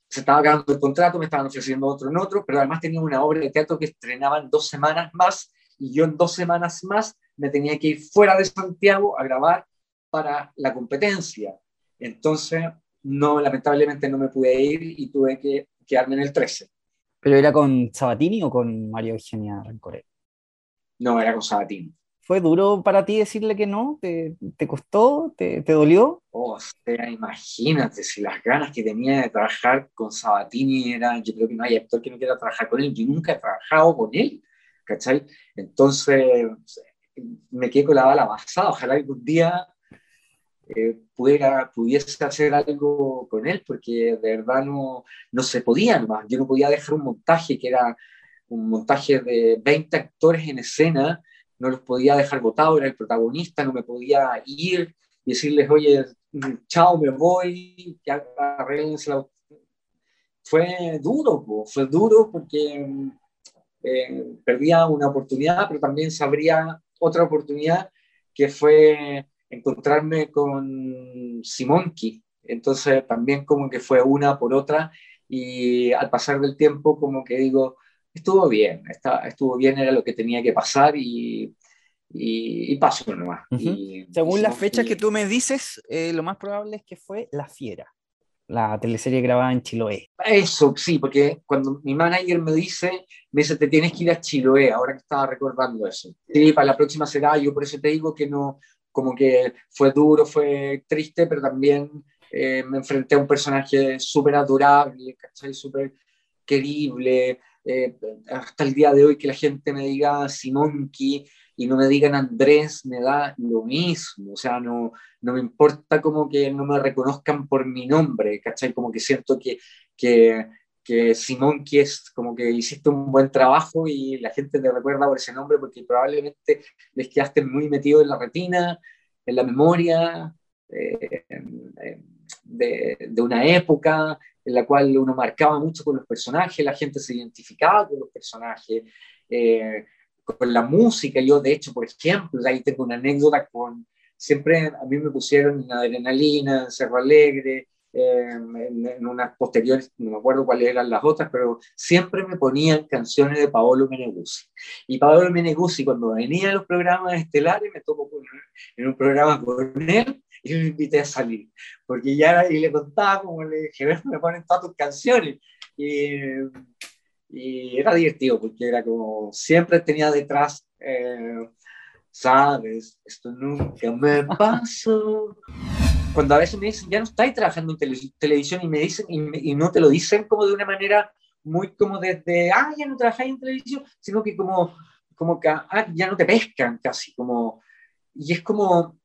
se estaba acabando el contrato, me estaban ofreciendo otro en otro, pero además tenía una obra de teatro que estrenaba en dos semanas más y yo en dos semanas más me tenía que ir fuera de Santiago a grabar para la competencia. Entonces no, lamentablemente no me pude ir y tuve que quedarme en el 13. ¿Pero era con Sabatini o con María Eugenia Rancore? No, era con Sabatini. ¿Fue duro para ti decirle que no? ¿Te, te costó? ¿Te, ¿Te, dolió? O sea, imagínate, si las ganas que tenía de trabajar con Sabatini eran, yo creo que no hay actor que no quiera trabajar con él, yo nunca he trabajado con él, ¿cachai? Entonces, me quedé con la bala basada, ojalá algún día eh, pudiera, pudiese hacer algo con él, porque de verdad no, no se podía más. Yo no podía dejar un montaje que era un montaje de 20 actores en escena, no los podía dejar votados, era el protagonista, no me podía ir y decirles, oye, chao, me voy, que Fue duro, fue duro porque eh, perdía una oportunidad, pero también sabría otra oportunidad que fue encontrarme con Simonki. Entonces también como que fue una por otra y al pasar del tiempo como que digo, estuvo bien, estuvo bien, era lo que tenía que pasar y, y, pasó nomás. Según las fechas que tú me dices, eh, lo más probable es que fue La Fiera, la teleserie grabada en Chiloé. Eso, sí, porque cuando mi manager me dice, me dice, te tienes que ir a Chiloé, ahora que estaba recordando eso. Sí, para la próxima será, yo por eso te digo que no, como que fue duro, fue triste, pero también eh, me enfrenté a un personaje súper adorable, Súper querible. Eh, hasta el día de hoy que la gente me diga Simonki y no me digan Andrés, me da lo mismo. O sea, no, no me importa como que no me reconozcan por mi nombre, ¿cachai? Como que siento que, que, que Simonki es como que hiciste un buen trabajo y la gente te recuerda por ese nombre porque probablemente les quedaste muy metido en la retina, en la memoria. Eh, de, una época en la cual uno marcaba mucho con los personajes, la gente se identificaba con los personajes, eh, con la música. Yo, de hecho, por ejemplo, ahí tengo una anécdota con, siempre a mí me pusieron en Adrenalina, en Cerro Alegre, eh, en, unas posteriores, no me acuerdo cuáles eran las otras, pero siempre me ponían canciones de Paolo Meneguzzi. Y Paolo Meneguzzi, cuando venía a los programas estelares, me tocó en un programa con él, y lo invité a salir, porque ya y le contaba como le dije, me ponen todas tus canciones. Y, y, era divertido, porque era como, siempre tenía detrás, eh, sabes, esto nunca me pasó. Cuando a veces me dicen, ya no estáis trabajando en televisión y me dicen, y, no te lo dicen como de una manera muy como desde, ah, ya no trabajáis en televisión, sino que como, como que, ah, ya no te pescan casi, como, y es como,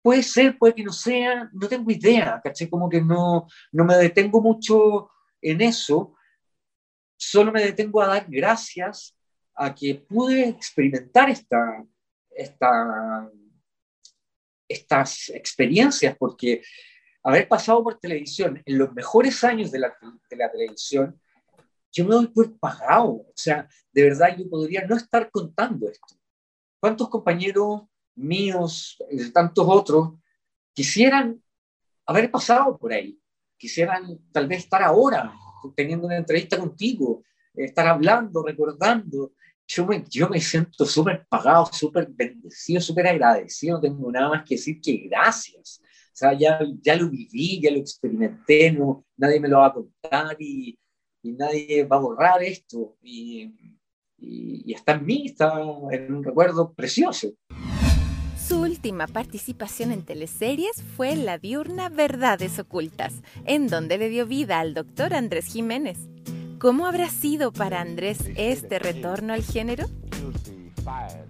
Puede ser, puede que no sea, no tengo idea, ¿caché? Como que no, no me detengo mucho en eso, solo me detengo a dar gracias a que pude experimentar esta, esta, estas experiencias, porque haber pasado por televisión en los mejores años de la, de la televisión, yo me doy por pagado. O sea, de verdad yo podría no estar contando esto. ¿Cuántos compañeros míos, de tantos otros, quisieran haber pasado por ahí, quisieran tal vez estar ahora teniendo una entrevista contigo, estar hablando, recordando. Yo me, yo me siento súper pagado, súper bendecido, súper agradecido, no tengo nada más que decir que gracias. O sea, ya, ya lo viví, ya lo experimenté, no, nadie me lo va a contar y, nadie va a borrar esto. Y, y, y está en mí, está en un recuerdo precioso. Su última participación en teleseries fue La diurna Verdades Ocultas, en donde le dio vida al doctor Andrés Jiménez. ¿Cómo habrá sido para Andrés este retorno al género?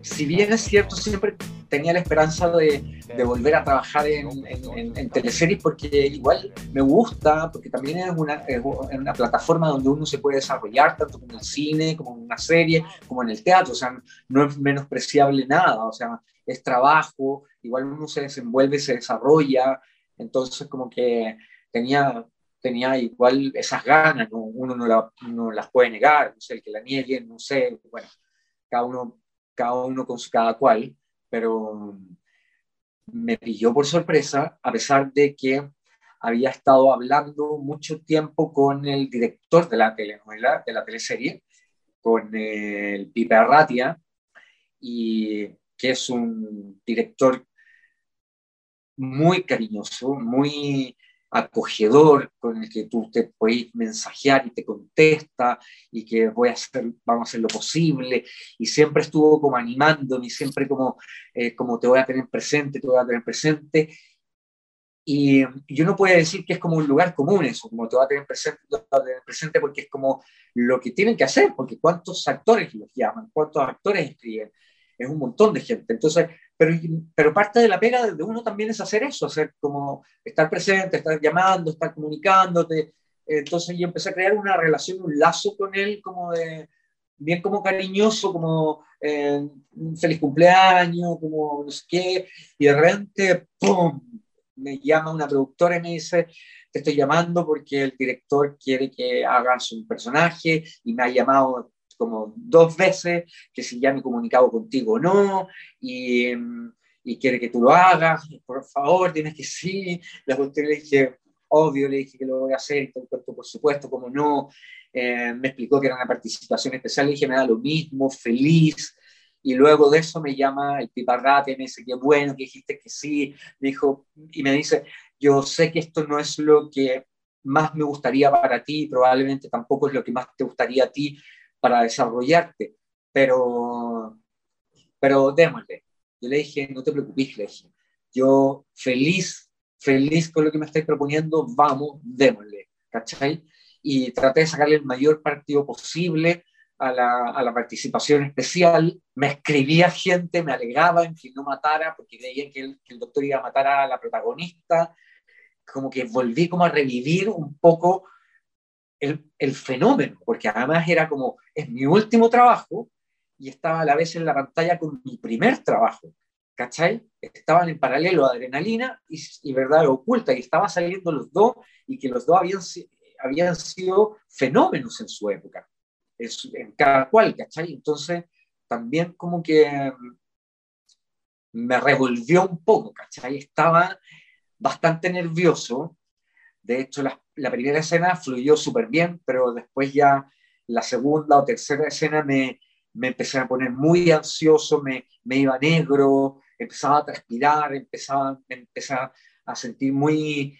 Si bien es cierto, siempre tenía la esperanza de, volver a trabajar en, en, teleseries porque igual me gusta, porque también es una, es una, plataforma donde uno se puede desarrollar tanto en el cine como en una serie, como en el teatro, o sea, no es menospreciable nada, o sea, es trabajo, igual uno se desenvuelve, se desarrolla, entonces como que tenía, tenía igual esas ganas, uno no, las puede negar, no sé, el que la niegue, no sé, bueno, cada uno, cada uno con su cada cual, pero me pilló por sorpresa, a pesar de que había estado hablando mucho tiempo con el director de la telenovela, de la teleserie, con el Pipe Arratia, y que es un director muy cariñoso, muy acogedor, con el que tú te puedes mensajear y te contesta y que voy a hacer, vamos a hacer lo posible. Y siempre estuvo como animándome y siempre como, eh, como te voy a tener presente, te voy a tener presente. Y yo no puedo decir que es como un lugar común eso, como te va a tener presente, te va a tener presente porque es como lo que tienen que hacer, porque cuántos actores los llaman, cuántos actores escriben, es un montón de gente. Entonces, pero, pero parte de la pega de uno también es hacer eso, hacer como estar presente, estar llamando, estar comunicándote. Entonces yo empecé a crear una relación, un lazo con él como de, bien como cariñoso, como eh, feliz cumpleaños, como no sé qué, y de repente, ¡pum! me llama una productora y me dice, te estoy llamando porque el director quiere que hagas un personaje y me ha llamado como dos veces, que si ya me he comunicado contigo o no, y, y, quiere que tú lo hagas, por favor, tienes que sí. La le dije, obvio, le dije que lo voy a hacer, por supuesto, como no. Eh, me explicó que era una participación especial, le dije, me da lo mismo, feliz. Y luego de eso me llama el piparrate, me dice, qué bueno que dijiste que sí, dijo, y me dice, yo sé que esto no es lo que más me gustaría para ti, probablemente tampoco es lo que más te gustaría a ti para desarrollarte, pero, pero démosle. Yo le dije, no te preocupes, le dije, yo feliz, feliz con lo que me estáis proponiendo, vamos, démosle, ¿cachai? Y traté de sacarle el mayor partido posible a la, a la, participación especial, me escribía gente, me alegaba en que no matara, porque creían que el, que el, doctor iba a matar a la protagonista, como que volví como a revivir un poco el, fenómeno, porque además era como, es mi último trabajo y estaba a la vez en la pantalla con mi primer trabajo, ¿cachai? Estaban en paralelo Adrenalina y, Verdad Oculta, y estaban saliendo los dos y que los dos habían, habían sido fenómenos en su época en cada cual, ¿cachai? Entonces, también como que me revolvió un poco, ¿cachai? Estaba bastante nervioso. De hecho, la, la primera escena fluyó súper bien, pero después ya la segunda o tercera escena me, me empecé a poner muy ansioso, me, me iba negro, empezaba a transpirar, empezaba, empezaba a sentir muy,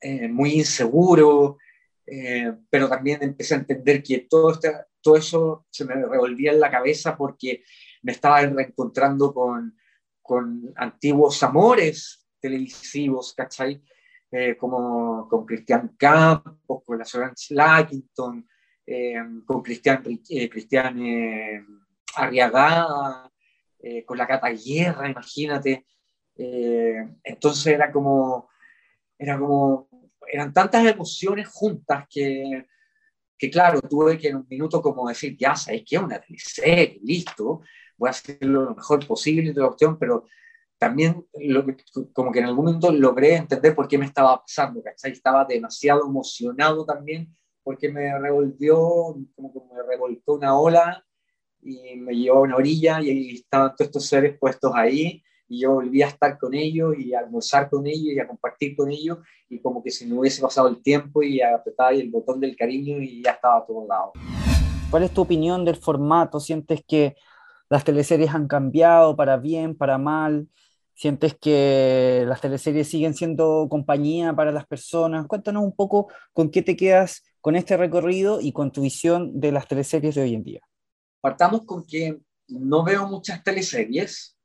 eh, muy inseguro, eh, pero también empecé a entender que todo, este, todo eso se me revolvía en la cabeza porque me estaba reencontrando con, con antiguos amores televisivos, ¿cachai? Eh, como con Cristian Campos, con la Solange Lackington, eh, con Cristian, Cristian Arriagada, con la Cata Guerra, imagínate. entonces era como, era como eran tantas emociones juntas que, que, claro, tuve que en un minuto como decir, ya sabes que es una teleserie, listo, voy a hacerlo lo mejor posible de la cuestión, pero también lo como que en algún momento logré entender por qué me estaba pasando, ¿cachai? Estaba demasiado emocionado también porque me revolvió, como que me revoltó una ola y me llevó a una orilla y ahí estaban todos estos seres puestos ahí y yo volví a estar con ellos y a almorzar con ellos y a compartir con ellos y como que si no hubiese pasado el tiempo y apretaba el botón del cariño y ya estaba a todos lados. ¿Cuál es tu opinión del formato? ¿Sientes que las teleseries han cambiado para bien, para mal? ¿Sientes que las teleseries siguen siendo compañía para las personas? Cuéntanos un poco con qué te quedas con este recorrido y con tu visión de las teleseries de hoy en día. Partamos con que no veo muchas teleseries,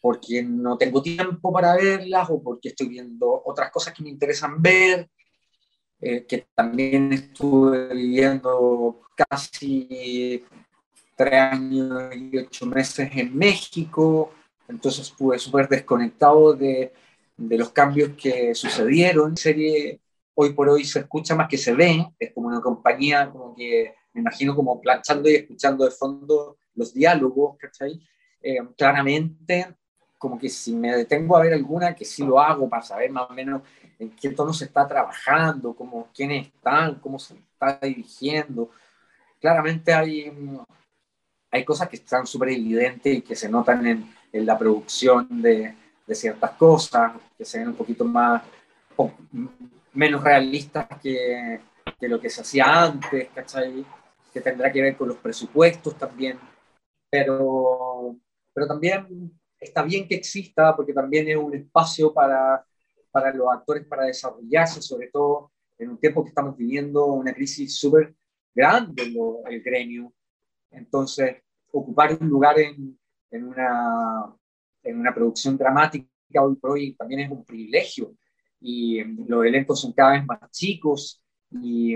porque no tengo tiempo para verlas o porque estoy viendo otras cosas que me interesan ver, eh, que también estuve viviendo casi tres años y ocho meses en México, entonces estuve súper desconectado de, de, los cambios que sucedieron. La serie hoy por hoy se escucha más que se ve, es como una compañía como que me imagino como planchando y escuchando de fondo los diálogos, ¿cachai? Eh, claramente, como que si me detengo a ver alguna, que sí lo hago para saber más o menos en qué tono se está trabajando, como quiénes están, cómo se está dirigiendo. Claramente hay, hay cosas que están súper evidentes y que se notan en, en la producción de, de, ciertas cosas, que se ven un poquito más, menos realistas que, que, lo que se hacía antes, ¿cachai? Que tendrá que ver con los presupuestos también. Pero pero también está bien que exista porque también es un espacio para, para los actores para desarrollarse, sobre todo en un tiempo que estamos viviendo una crisis súper grande en el gremio. Entonces, ocupar un lugar en, en, una, en una producción dramática hoy por hoy también es un privilegio. Y los elencos son cada vez más chicos y,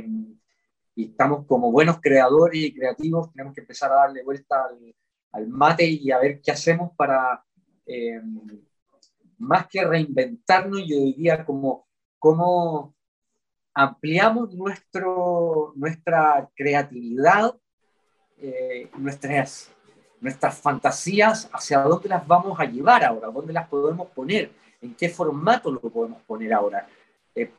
y estamos como buenos creadores y creativos, tenemos que empezar a darle vuelta al, mate y a ver qué hacemos para, eh, más que reinventarnos, yo diría como cómo ampliamos nuestro, nuestra creatividad eh, nuestras, nuestras fantasías, hacia dónde las vamos a llevar ahora, dónde las podemos poner, en qué formato lo podemos poner ahora. Eh,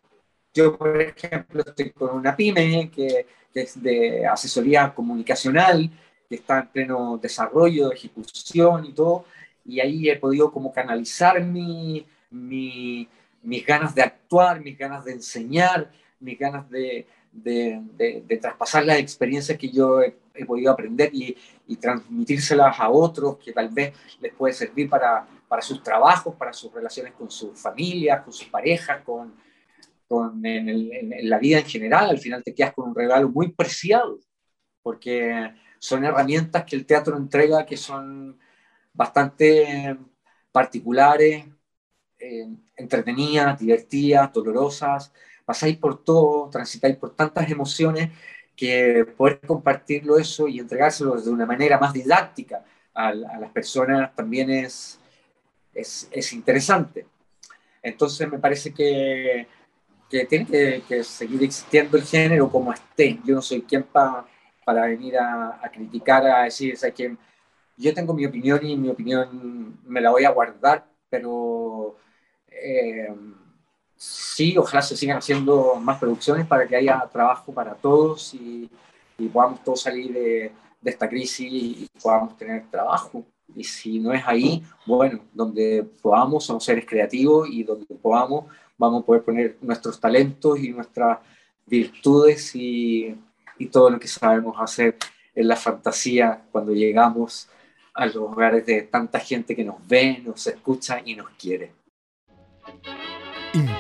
yo, por ejemplo, estoy con una pyme que, es de asesoría comunicacional, que está en pleno desarrollo, ejecución y todo, y ahí he podido como canalizar mi, mi, mis ganas de actuar, mis ganas de enseñar, mis ganas de, de, de, traspasar las experiencias que yo he, podido aprender y, y, transmitírselas a otros que tal vez les puede servir para, para sus trabajos, para sus relaciones con sus familias, con sus parejas, con, con en, la vida en general. Al final te quedas con un regalo muy preciado, porque son herramientas que el teatro entrega que son bastante particulares, eh, entretenidas, divertidas, dolorosas, pasáis por todo, transitáis por tantas emociones que poder compartirlo eso y entregárselo de una manera más didáctica a, las personas también es, es, interesante. Entonces me parece que, que tiene que, seguir existiendo el género como esté. Yo no soy quien para venir a, criticar, a decir, o que yo tengo mi opinión y mi opinión me la voy a guardar, pero... Eh, sí, ojalá se sigan haciendo más producciones para que haya trabajo para todos y, podamos todos salir de, esta crisis y podamos tener trabajo. Y si no es ahí, bueno, donde podamos, somos seres creativos y donde podamos, vamos a poder poner nuestros talentos y nuestras virtudes y, y todo lo que sabemos hacer en la fantasía cuando llegamos a los hogares de tanta gente que nos ve, nos escucha y nos quiere.